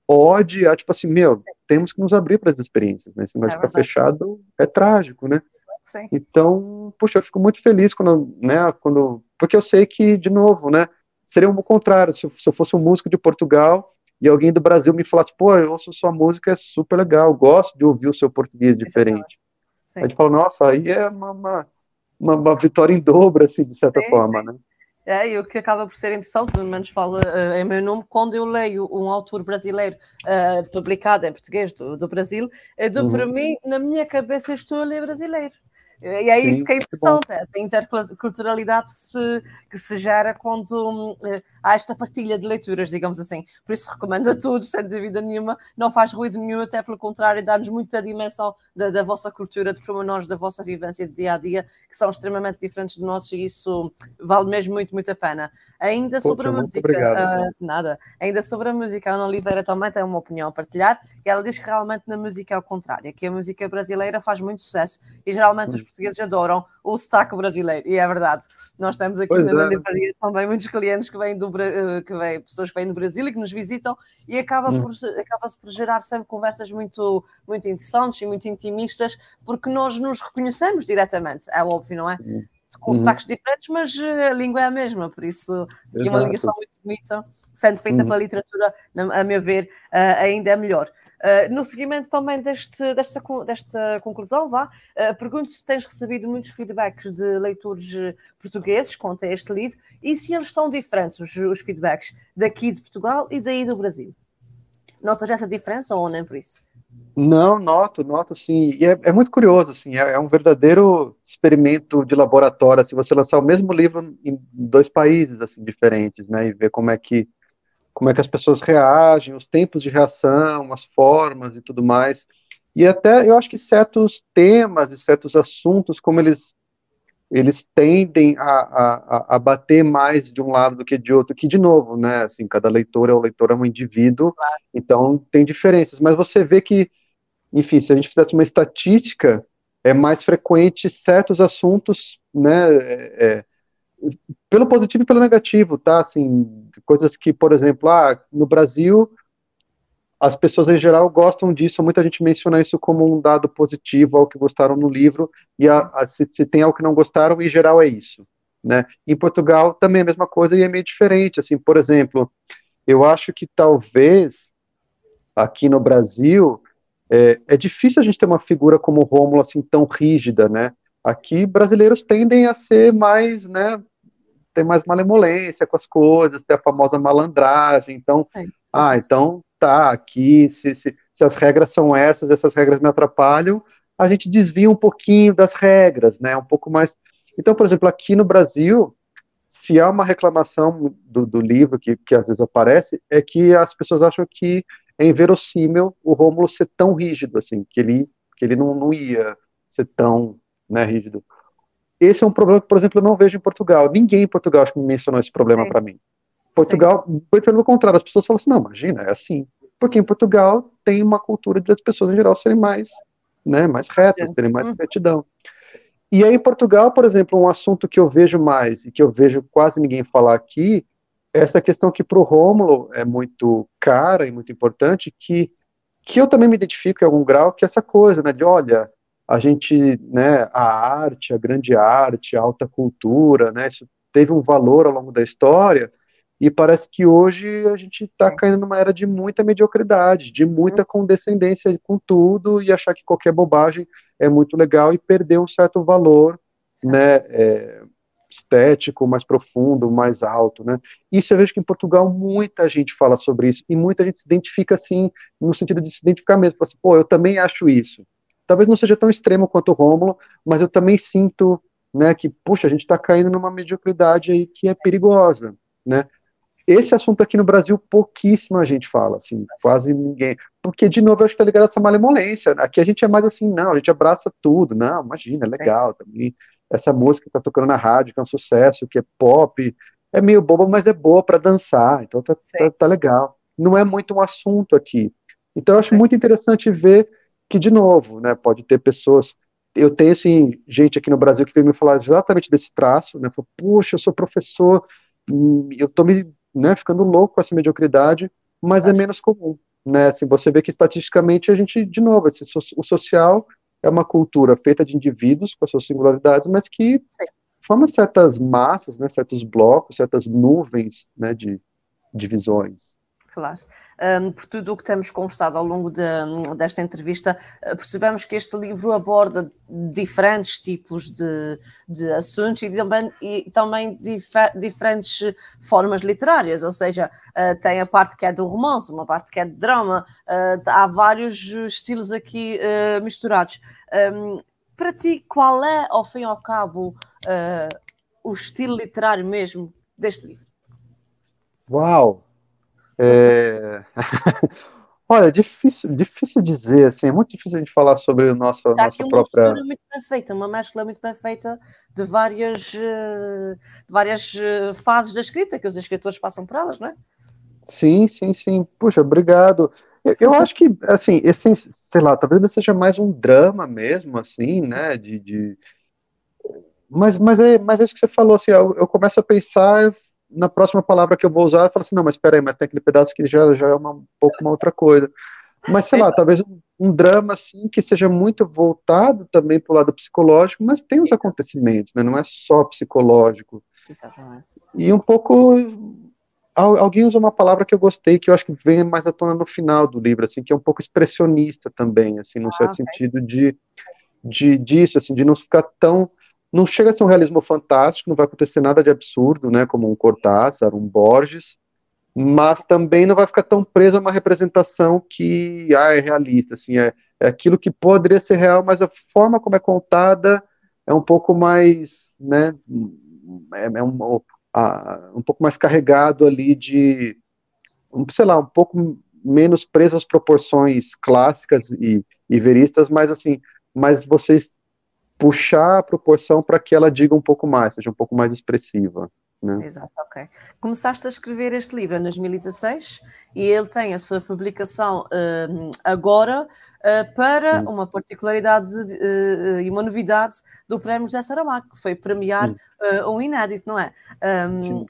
ode a, tipo assim, meu, temos que nos abrir para as experiências, né? Se nós é ficar fechado, é trágico, né? Sim. Então, puxa, eu fico muito feliz quando, né, quando, porque eu sei que, de novo, né, seria o contrário, se, se eu fosse um músico de Portugal e alguém do Brasil me falasse, pô, eu ouço sua música, é super legal, gosto de ouvir o seu português diferente. Sim. A gente fala, nossa, aí é uma, uma, uma, vitória em dobro, assim, de certa sim, forma, sim. né? É, e o que acaba por ser interessante, pelo menos falo uh, em meu nome, quando eu leio um autor brasileiro uh, publicado em português do, do Brasil, uh, do, uhum. para mim, na minha cabeça, estou a ler brasileiro. E é isso Sim, que é interessante, essa interculturalidade que se, que se gera quando uh, há esta partilha de leituras, digamos assim. Por isso recomendo a todos, sem dúvida nenhuma, não faz ruído nenhum, até pelo contrário, dá-nos muita dimensão da, da, vossa cultura, de pormenores da vossa vivência do dia a dia, que são extremamente diferentes do nosso, e isso vale mesmo muito, muito a pena. Ainda Poxa, sobre a música, uh, nada, ainda sobre a música, a Ana Oliveira também tem uma opinião a partilhar, e ela diz que realmente na música é o contrário, que a música brasileira faz muito sucesso e geralmente hum. os portugueses adoram o sotaque brasileiro, e é verdade. Nós temos aqui pois na é. livraria também muitos clientes que vêm do eh, que vêm, pessoas que vêm do Brasil e que nos visitam, e acaba hum. por, acaba-se por gerar sempre conversas muito, muito interessantes e muito intimistas, porque nós nos reconhecemos diretamente, é óbvio, não é? Hum. Com uhum. sotaques diferentes, mas eh, a língua é a mesma, por isso é uma ligação muito bonita, sendo feita uhum. pela literatura, a meu ver, uh, ainda é melhor. Uh, no seguimento também deste, desta, desta conclusão, vá, uh, pergunto se tens recebido muitos feedbacks de leitores eh, portugueses quanto a este livro e se eles são diferentes, os, os feedbacks daqui de Portugal e daí do Brasil. Notas essa diferença ou nem por isso? Não, noto, noto sim. E é, é muito curioso, assim, é, é, um verdadeiro experimento de laboratório, se assim, você lançar o mesmo livro em dois países, assim, diferentes, né, e ver como é que como é que as pessoas reagem, os tempos de reação, as formas e tudo mais. E até eu acho que certos temas e certos assuntos, como eles eles tendem a, a, a, bater mais de um lado do que de outro, que de novo, né, assim, cada leitor ou leitor é um indivíduo, então tem diferenças, mas você vê que, enfim, se a gente fizesse uma estatística, é mais frequente certos assuntos, né, é, é pelo positivo e pelo negativo, tá, assim, coisas que, por exemplo, ah, no Brasil as pessoas em geral gostam disso, muita gente menciona isso como um dado positivo ao que gostaram no livro, e a, a, se, se, tem algo que não gostaram, em geral é isso. Né? Em Portugal também é a mesma coisa e é meio diferente. Assim, por exemplo, eu acho que talvez aqui no Brasil é, é difícil a gente ter uma figura como o Rômulo assim tão rígida, né? Aqui brasileiros tendem a ser mais, né? Tem mais malemolência com as coisas, ter a famosa malandragem. Então, Sim. ah, então tá, aqui, se, se, se as regras são essas, essas regras me atrapalham, a gente desvia um pouquinho das regras, né? Um pouco mais. Então, por exemplo, aqui no Brasil, se há uma reclamação do, do livro que, que às vezes aparece, é que as pessoas acham que é inverossímil o Rômulo ser tão rígido, assim, que ele, que ele não, não ia ser tão né, rígido. Esse é um problema que, por exemplo, eu não vejo em Portugal. Ninguém em Portugal acho que me mencionou esse problema para mim. Portugal, foi pelo contrário, as pessoas falam assim, não, imagina, é assim. Porque em Portugal tem uma cultura de as pessoas em geral serem mais, né, mais retas, terem mais retidão. E aí em Portugal, por exemplo, um assunto que eu vejo mais e que eu vejo quase ninguém falar aqui, é essa questão que para o Rômulo é muito cara e muito importante, que, que eu também me identifico em algum grau, que é essa coisa, né, de olha, a gente, né, a arte, a grande arte, a alta cultura, né, isso teve um valor ao longo da história, e parece que hoje a gente está caindo numa era de muita mediocridade, de muita uhum. condescendência com tudo e achar que qualquer bobagem é muito legal e perder um certo valor, Sim. né, é, estético, mais profundo, mais alto, né. Isso eu vejo que em Portugal muita gente fala sobre isso e muita gente se identifica assim, no sentido de se identificar mesmo, assim, pô, eu também acho isso. Talvez não seja tão extremo quanto o Rômulo, mas eu também sinto, né, que, puxa, a gente está caindo numa mediocridade aí que é perigosa, né. Esse assunto aqui no Brasil, pouquíssima gente fala, assim, quase ninguém. Porque, de novo, eu acho que tá ligado a essa malemolência. Aqui a gente é mais assim, não, a gente abraça tudo. Não, imagina, é legal também. Essa música que tá tocando na rádio, que é um sucesso, que é pop, é meio boba, mas é boa para dançar, então tá, tá, tá, legal. Não é muito um assunto aqui. Então eu acho muito interessante ver que, de novo, né, pode ter pessoas. Eu tenho, assim, gente aqui no Brasil que veio me falar exatamente desse traço, né? Falou, puxa, eu sou professor, hum, eu tô me né, ficando louco com essa mediocridade, mas é é menos comum, né, assim, você vê que estatisticamente a gente, de novo, esse, o social é uma cultura feita de indivíduos com as suas singularidades, mas que Sim. forma certas massas, né, certos blocos, certas nuvens, né, de, de visões claro. Um, por tudo o que temos conversado ao longo de, desta entrevista, eh, percebemos que este livro aborda diferentes tipos de, de assuntos e também, e também difer, diferentes formas literárias, ou seja, uh, tem a parte que é do romance, uma parte que é de drama, uh, há vários estilos aqui uh, misturados. Um, para ti, qual é, ao fim e ao cabo, o estilo literário mesmo deste livro? Uau! É... Olha, difícil, difícil dizer, assim, é muito difícil a gente falar sobre o nosso, Está nossa própria... Uma muito perfeita, uma mescla muito perfeita de várias, de várias eh, fases da escrita, que os escritores passam por elas, não é? Sim, sim, sim. Puxa, obrigado. Eu, eu acho que, assim, esse, sei lá, talvez seja mais um drama mesmo, assim, né, de... de... Mas, mas, é, mas é isso que você falou, assim, eu, eu começo a pensar na próxima palavra que eu vou usar, eu falo assim, não, mas espera aí, mas tem aquele pedaço que já, já é uma, um pouco uma outra coisa. Mas, sei lá, talvez um, um, drama, assim, que seja muito voltado também para o lado psicológico, mas tem os acontecimentos, né, não é só psicológico. Exatamente. E um pouco, alguém usa uma palavra que eu gostei, que eu acho que vem mais à tona no final do livro, assim, que é um pouco expressionista também, assim, num ah, certo okay. sentido de, de, disso, assim, de não ficar tão não chega a ser um realismo fantástico, não vai acontecer nada de absurdo, né, como um Cortázar, um Borges, mas também não vai ficar tão preso a uma representação que ah, é realista, assim, é, é aquilo que poderia ser real, mas a forma como é contada é um pouco mais, né, é, é um, a, um pouco mais carregado ali de, sei lá, um pouco menos preso às proporções clássicas e, e veristas, mas assim, mas vocês puxar a proporção para que ela diga um pouco mais, seja um pouco mais expressiva. Né? Exato, ok. Começaste a escrever este livro em 2016 e ele tem a sua publicação uh, agora uh, para uma particularidade uh, e uma novidade do Prémio José Saramago, que foi premiar um inédito, não é? Um,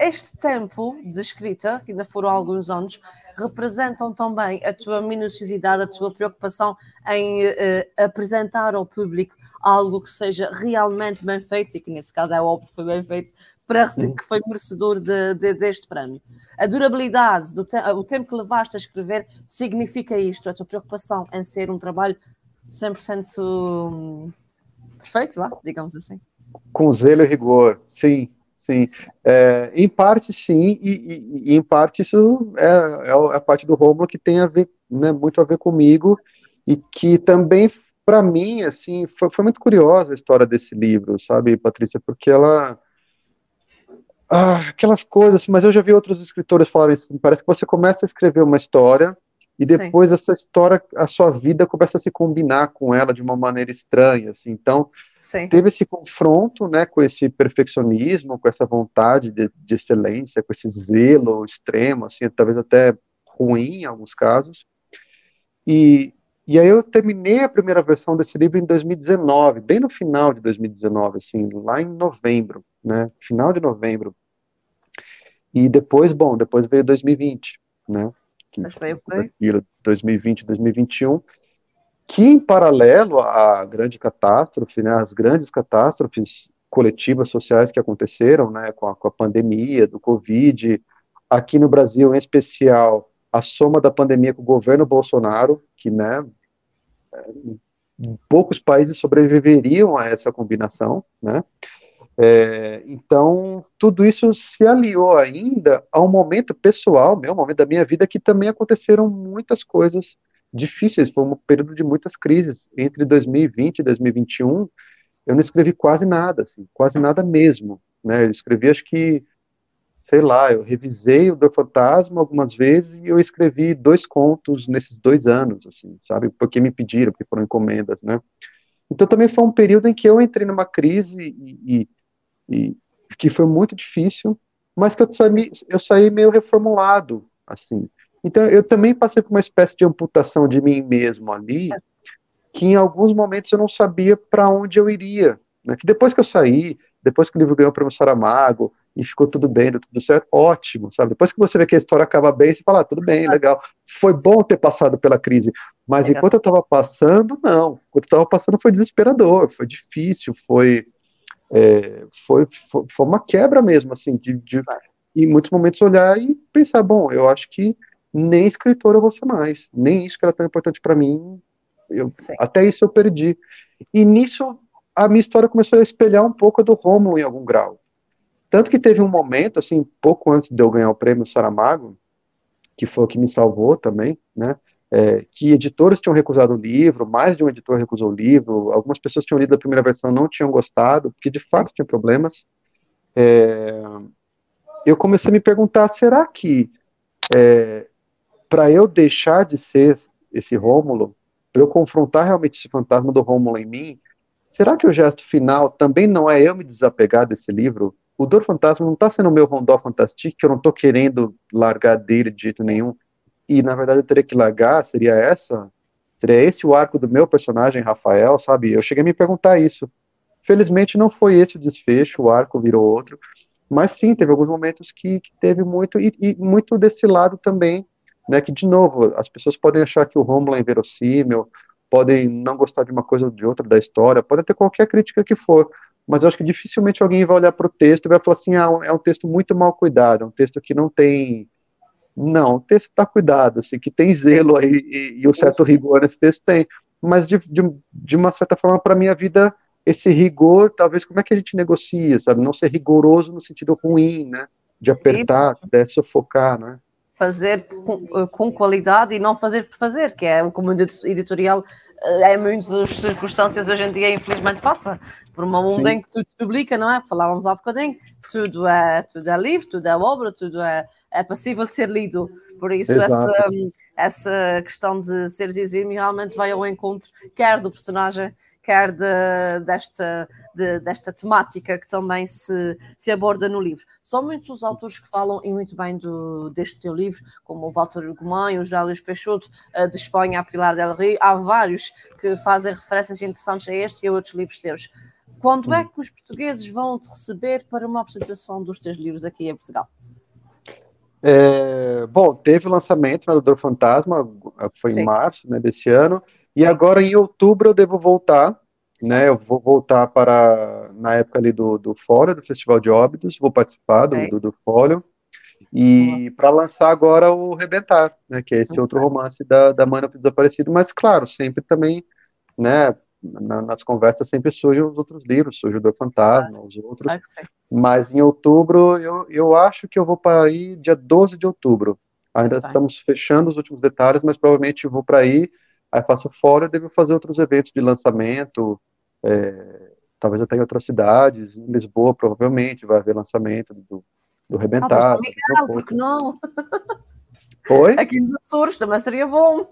este tempo de escrita, que ainda foram alguns anos, representam também a tua minuciosidade, a tua preocupação em apresentar ao público algo que seja realmente bem feito, e que nesse caso é óbvio que foi bem feito, para, que foi merecedor de, de, deste prémio. A durabilidade, do te o tempo que levaste a escrever, significa isto, a tua preocupação em ser um trabalho 100% hum, perfeito, vá, digamos assim. Com zelo e rigor, sim, sim. É, em parte, sim, e, e, e, em parte isso é, é a parte do Romulo que tem a ver, né, muito a ver comigo, e que também para mim, assim, foi, foi, muito curiosa a história desse livro, sabe, Patrícia, porque ela. Ah, aquelas coisas, assim, mas eu já vi outros escritores falarem isso. Parece que você começa a escrever uma história e depois Sim. essa história, a sua vida começa a se combinar com ela de uma maneira estranha, assim. Então, Sim. teve esse confronto, né, com esse perfeccionismo, com essa vontade de, de excelência, com esse zelo extremo, assim, talvez até ruim em alguns casos. E, e aí eu terminei a primeira versão desse livro em 2019, bem no final de 2019, assim, lá em novembro, né? Final de novembro. E depois, bom, depois veio 2020, né? Que, Mas foi. 2020, 2021, que em paralelo à grande catástrofe, né, as grandes catástrofes coletivas sociais que aconteceram, né, com a, com a pandemia do Covid, aqui no Brasil em especial, a soma da pandemia com o governo Bolsonaro, que, né, poucos países sobreviveriam a essa combinação, né? É, então, tudo isso se aliou ainda a um momento pessoal, meu, momento da minha vida que também aconteceram muitas coisas difíceis, foi um período de muitas crises. Entre 2020 e 2021, eu não escrevi quase nada, assim, quase nada mesmo, né? Eu escrevi, acho que sei lá, eu revisei o do Fantasma algumas vezes e eu escrevi dois contos nesses dois anos, assim, sabe? Porque me pediram, porque foram encomendas, né? Então também foi um período em que eu entrei numa crise e, e, e que foi muito difícil, mas que eu saí, eu saí meio reformulado, assim. Então eu também passei por uma espécie de amputação de mim mesmo ali, que em alguns momentos eu não sabia para onde eu iria, né? Que depois que eu saí, depois que o livro ganhou o prêmio Saramago, e ficou tudo bem, deu tudo certo, ótimo, sabe? Depois que você vê que a história acaba bem, você fala, ah, tudo bem, legal. Foi bom ter passado pela crise, mas enquanto eu estava passando, não. Enquanto eu estava passando foi desesperador, foi difícil, foi, é, foi, foi, foi, uma quebra mesmo, assim, de, de em muitos momentos olhar e pensar, bom, eu acho que nem escritor eu vou ser mais, nem isso que era tão importante para mim, eu, até isso eu perdi. E nisso a minha história começou a espelhar um pouco a do Romulo em algum grau. Tanto que teve um momento, assim, pouco antes de eu ganhar o prêmio Saramago, que foi o que me salvou também, né? É, que editores tinham recusado o livro, mais de um editor recusou o livro, algumas pessoas tinham lido a primeira versão não tinham gostado, porque de fato tinha problemas. É, eu comecei a me perguntar, será que é, para eu deixar de ser esse Rômulo, para eu confrontar realmente esse fantasma do Rômulo em mim, será que o gesto final também não é eu me desapegar desse livro o Dor Fantasma não está sendo o meu Rondó Fantastique, eu não estou querendo largar dele de jeito nenhum, e na verdade eu teria que largar, seria essa, seria esse o arco do meu personagem, Rafael, sabe? Eu cheguei a me perguntar isso. Felizmente não foi esse o desfecho, o arco virou outro, mas sim, teve alguns momentos que, que teve muito, e, e, muito desse lado também, né, que de novo, as pessoas podem achar que o Romulo é inverossímil, podem não gostar de uma coisa ou de outra da história, podem ter qualquer crítica que for, mas eu acho que dificilmente alguém vai olhar para o texto e vai falar assim, ah, é um texto muito mal cuidado, é um texto que não tem... Não, o texto está cuidado, assim, que tem zelo aí, e, e um certo rigor nesse texto tem, mas de, de, de uma certa forma, para minha vida, esse rigor, talvez, como é que a gente negocia, sabe? Não ser rigoroso no sentido ruim, né? De apertar, de sufocar, né? Fazer com, com, qualidade e não fazer por fazer, que é como editorial, é muitas das circunstâncias hoje em dia, infelizmente, passa por um mundo Sim. em que tudo se publica, não é? Falávamos há bocadinho, tudo é, tudo é livro, tudo é obra, tudo é, é passível de ser lido. Por isso, essa, essa questão de seres exímio realmente vai ao encontro, quer do personagem, quer de, desta, de, desta temática que também se, se aborda no livro. São muitos os autores que falam e muito bem do, deste teu livro, como o Walter Gomain, o Jálio Peixoto, eh, de Espanha, a Pilar del Rio. Há vários que fazem referências interessantes a este e a outros livros teus. Quando é que os portugueses vão te receber para uma apresentação dos teus livros aqui em Portugal? É, bom, teve o lançamento né, do Dor Fantasma, foi Sim. em março né, desse ano, e agora em outubro eu devo voltar, né? Eu vou voltar para na época ali do, do Fórum, do Festival de Óbidos, vou participar do, do, do Fórum. E para lançar agora o Rebentar, né? Que é esse outro romance da, da Mãe do Desaparecido, mas claro, sempre também, né? Na, nas conversas sempre surgem os outros livros, surge o do Fantasma, os outros. Mas em outubro eu, eu acho que eu vou para aí dia 12 de outubro. Ainda estamos fechando os últimos detalhes, mas provavelmente vou para aí Aí faço fora, devo fazer outros eventos de lançamento, é, talvez até em outras cidades, em Lisboa provavelmente vai haver lançamento do, do Rebentar. Ah, porque não? Oi? Aqui no Açores também seria bom.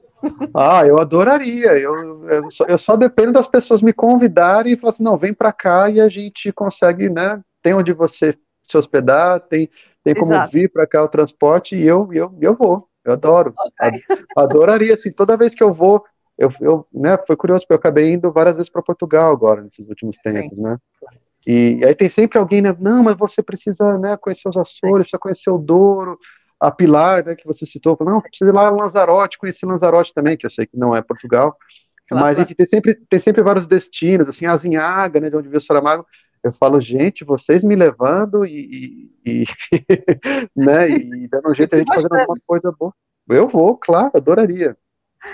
Ah, eu adoraria. Eu, eu, só, eu só dependo das pessoas me convidarem e falar assim, não, vem para cá e a gente consegue, né? Tem onde você se hospedar, tem, tem como Exato. vir para cá o transporte e eu, eu, eu vou. Eu adoro. Okay. Adoraria, assim, toda vez que eu vou, eu, eu né, foi curioso, porque eu acabei indo várias vezes para Portugal agora, nesses últimos tempos, Sim. né? E, e, aí tem sempre alguém, né, não, mas você precisa, né, conhecer os Açores, Sim. precisa conhecer o Douro, a Pilar, né, que você citou, não, precisa ir lá em Lanzarote, conhecer Lanzarote também, que eu sei que não é Portugal, claro, mas enfim, tem sempre, tem sempre vários destinos, assim, Azinhaga, né, de onde veio o Saramago, eu falo, gente, vocês me levando e, e, e né, e dando um jeito a gente fazendo alguma coisa boa. Eu vou, claro, adoraria.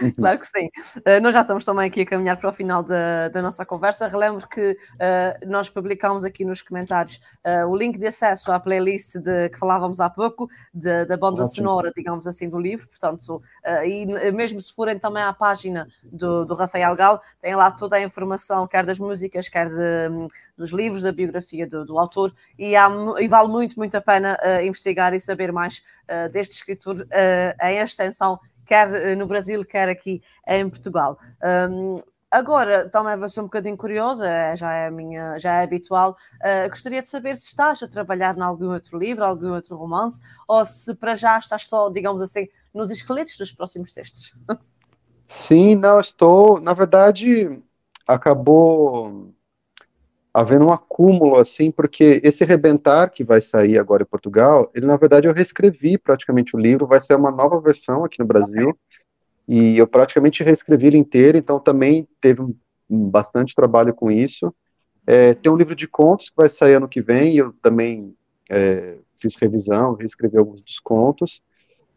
Uhum. Claro que sim. Uh, nós já estamos também aqui a caminhar para o final da, da nossa conversa. Relembro que uh, nós publicamos aqui nos comentários uh, o link de acesso à playlist de, que falávamos há pouco, de, da banda Ótimo. sonora, digamos assim, do livro. Portanto, e mesmo se forem também à página do, do Rafael Gal, tem lá toda a informação, quer das músicas, quer de, dos livros, da biografia do, do autor. E, há, e, vale muito, muito a pena investigar e saber mais deste escritor em extensão quer eh, no Brasil, quer aqui em Portugal. Um, Agora, também vou ser um bocadinho curiosa, é, já é, minha, já é habitual. Uh, gostaria de saber se estás a trabalhar em algum outro livro, algum outro romance, ou se para já estás só, digamos assim, nos esqueletos dos próximos textos. Sim, não, estou. Na verdade, acabou havendo um acúmulo, assim, porque esse Rebentar, que vai sair agora em Portugal, ele, na verdade, eu reescrevi praticamente o livro, vai ser uma nova versão aqui no Brasil, e eu praticamente reescrevi ele inteiro, então também teve bastante trabalho com isso. É, tem um livro de contos que vai sair ano que vem, e eu também é, fiz revisão, reescrevi alguns dos contos,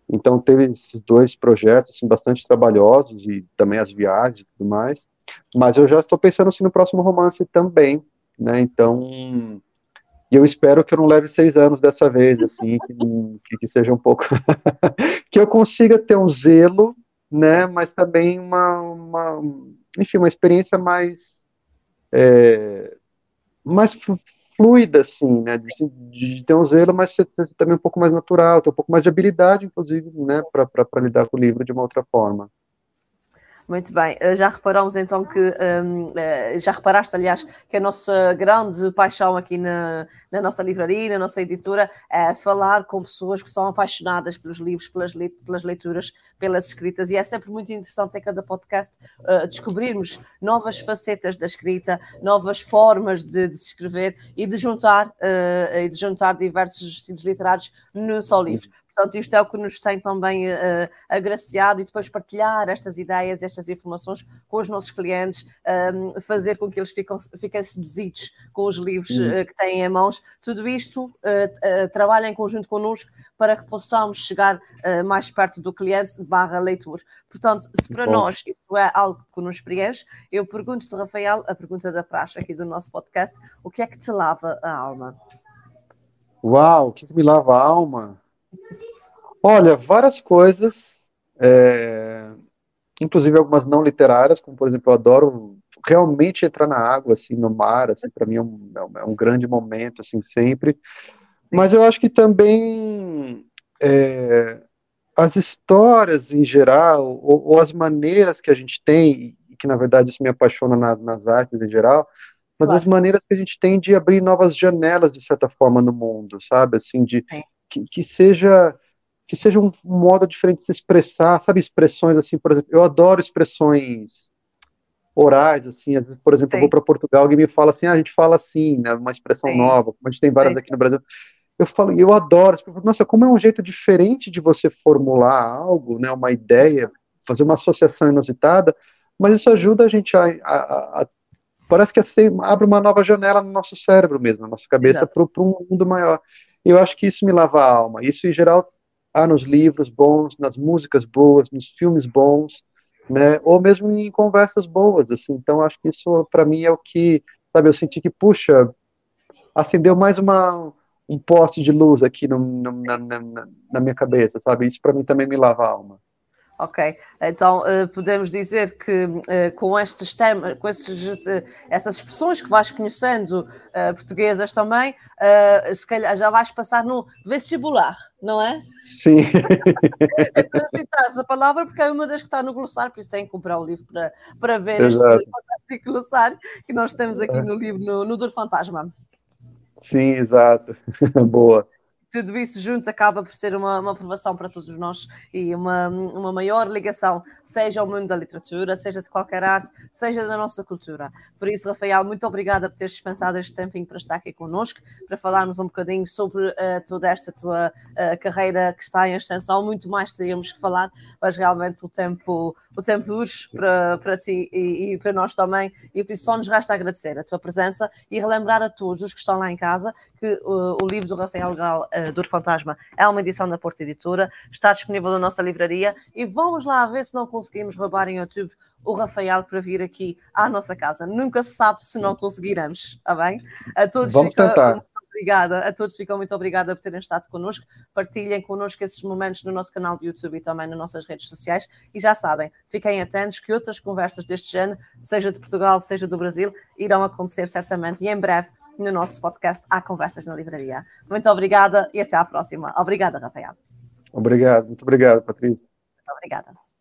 então teve esses dois projetos, assim, bastante trabalhosos, e também as viagens e tudo mais, mas eu já estou pensando, assim, no próximo romance também, né? Então, eu espero que eu não leve seis anos dessa vez, assim, que, que seja um pouco, que eu consiga ter um zelo, né? Mas também uma, uma enfim, uma experiência mais é, mais fluida, assim, né? De, de, ter um zelo, mas ser, ser também um pouco mais natural, ter um pouco mais de habilidade, inclusive, né? Para lidar com o livro de uma outra forma. Muito bem, eh, já reparamos então que, um, eh, já reparaste, aliás, que a nossa grande paixão aqui na, na nossa livraria, na nossa editora, é falar com pessoas que são apaixonadas pelos livros, pelas, pelas leituras, pelas escritas, e é sempre muito interessante em cada podcast uh, descobrirmos novas facetas da escrita, novas formas de, de se escrever e de juntar, uh, e de juntar diversos estilos literários num só livro. Portanto, isto é o que nos tem também uh, agraciado e depois partilhar estas ideias, estas informações com os nossos clientes, um, ehm, fazer com que eles fiquem, fiquem seduzidos com os livros uh, que têm em mãos. Tudo isto uh, trabalha em conjunto connosco para que possamos chegar mais perto do cliente barra leitor. Portanto, se para Bom. nós isto é algo que nos preenche, eu pergunto-te, Rafael, a pergunta da praxe aqui do nosso podcast, o que é que te lava a alma? Uau, o que, que me lava a alma? Olha, várias coisas. É... inclusive algumas não literárias, como por exemplo, eu adoro realmente entrar na água, assim, no mar, assim, para mim é um, é um, grande momento, assim, sempre. Mas eu acho que também é, as histórias em geral, ou, ou, as maneiras que a gente tem, e que na verdade isso me apaixona na, nas artes em geral, mas claro. as maneiras que a gente tem de abrir novas janelas, de certa forma, no mundo, sabe? Assim, de que, que seja que seja um modo diferente de se expressar, sabe? Expressões assim, por exemplo, eu adoro expressões orais, assim, às vezes, por exemplo, eu vou para Portugal e me fala assim, ah, a gente fala assim, né, uma expressão nova, como a gente tem várias aqui no Brasil. Eu falo, eu adoro, tipo, nossa, como é um jeito diferente de você formular algo, né, uma ideia, fazer uma associação inusitada, mas isso ajuda a gente a, a, a parece que assim, abre uma nova janela no nosso cérebro mesmo, na nossa cabeça, para um mundo maior. Eu acho que isso me lava a alma. Isso, em geral, há nos livros bons, nas músicas boas, nos filmes bons, né? Ou mesmo em conversas boas, assim. Então, acho que isso, para mim, é o que, sabe, eu senti que, puxa, acendeu mais uma, um poste de luz aqui no, no, na, na, na minha cabeça, sabe? Isso, para mim, também me lava a alma. Ok, então uh, podemos dizer que uh, com estes temas, com estes, uh, essas expressões que vais conhecendo portuguesas também, se calhar já vais passar no vestibular, não é? Sim. então, citaste a palavra porque é uma das que está no glossário, por isso tem que comprar o livro para, para ver Exato. este fantástico glossário que nós temos aqui no livro, no, no Dor Fantasma. Sim, exato. Boa tudo isso juntos acaba por ser uma, uma aprovação para todos nós e uma, uma maior ligação, seja ao mundo da literatura, seja de qualquer arte, seja da nossa cultura. Por isso, Rafael, muito obrigada por teres dispensado este tempinho para estar aqui connosco, para falarmos um bocadinho sobre uh, toda esta tua uh, carreira que está em extensão. Muito mais teríamos que falar, mas realmente o tempo, o tempo urge para, para ti e, e para nós também. E por isso só nos resta agradecer a tua presença e relembrar a todos os que estão lá em casa que uh, o livro do Rafael Gal uh, Dor Fantasma é uma edição da Porta Editora, está disponível na nossa livraria e vamos lá ver se não conseguimos roubar em YouTube o Rafael para vir aqui à nossa casa. Nunca se sabe se não conseguiremos, está bem? A todos vamos fica, tentar. Obrigada, a todos ficam muito obrigada por terem estado connosco. Partilhem connosco esses momentos no nosso canal de YouTube e também nas nossas redes sociais. E já sabem, fiquem atentos que outras conversas deste género, seja de Portugal, seja do Brasil, irão acontecer certamente e em breve no nosso podcast Há Conversas na Livraria. Muito obrigada e até à próxima. Obrigada, Rafael. Obrigado, muito obrigado, Patrícia. Muito obrigada.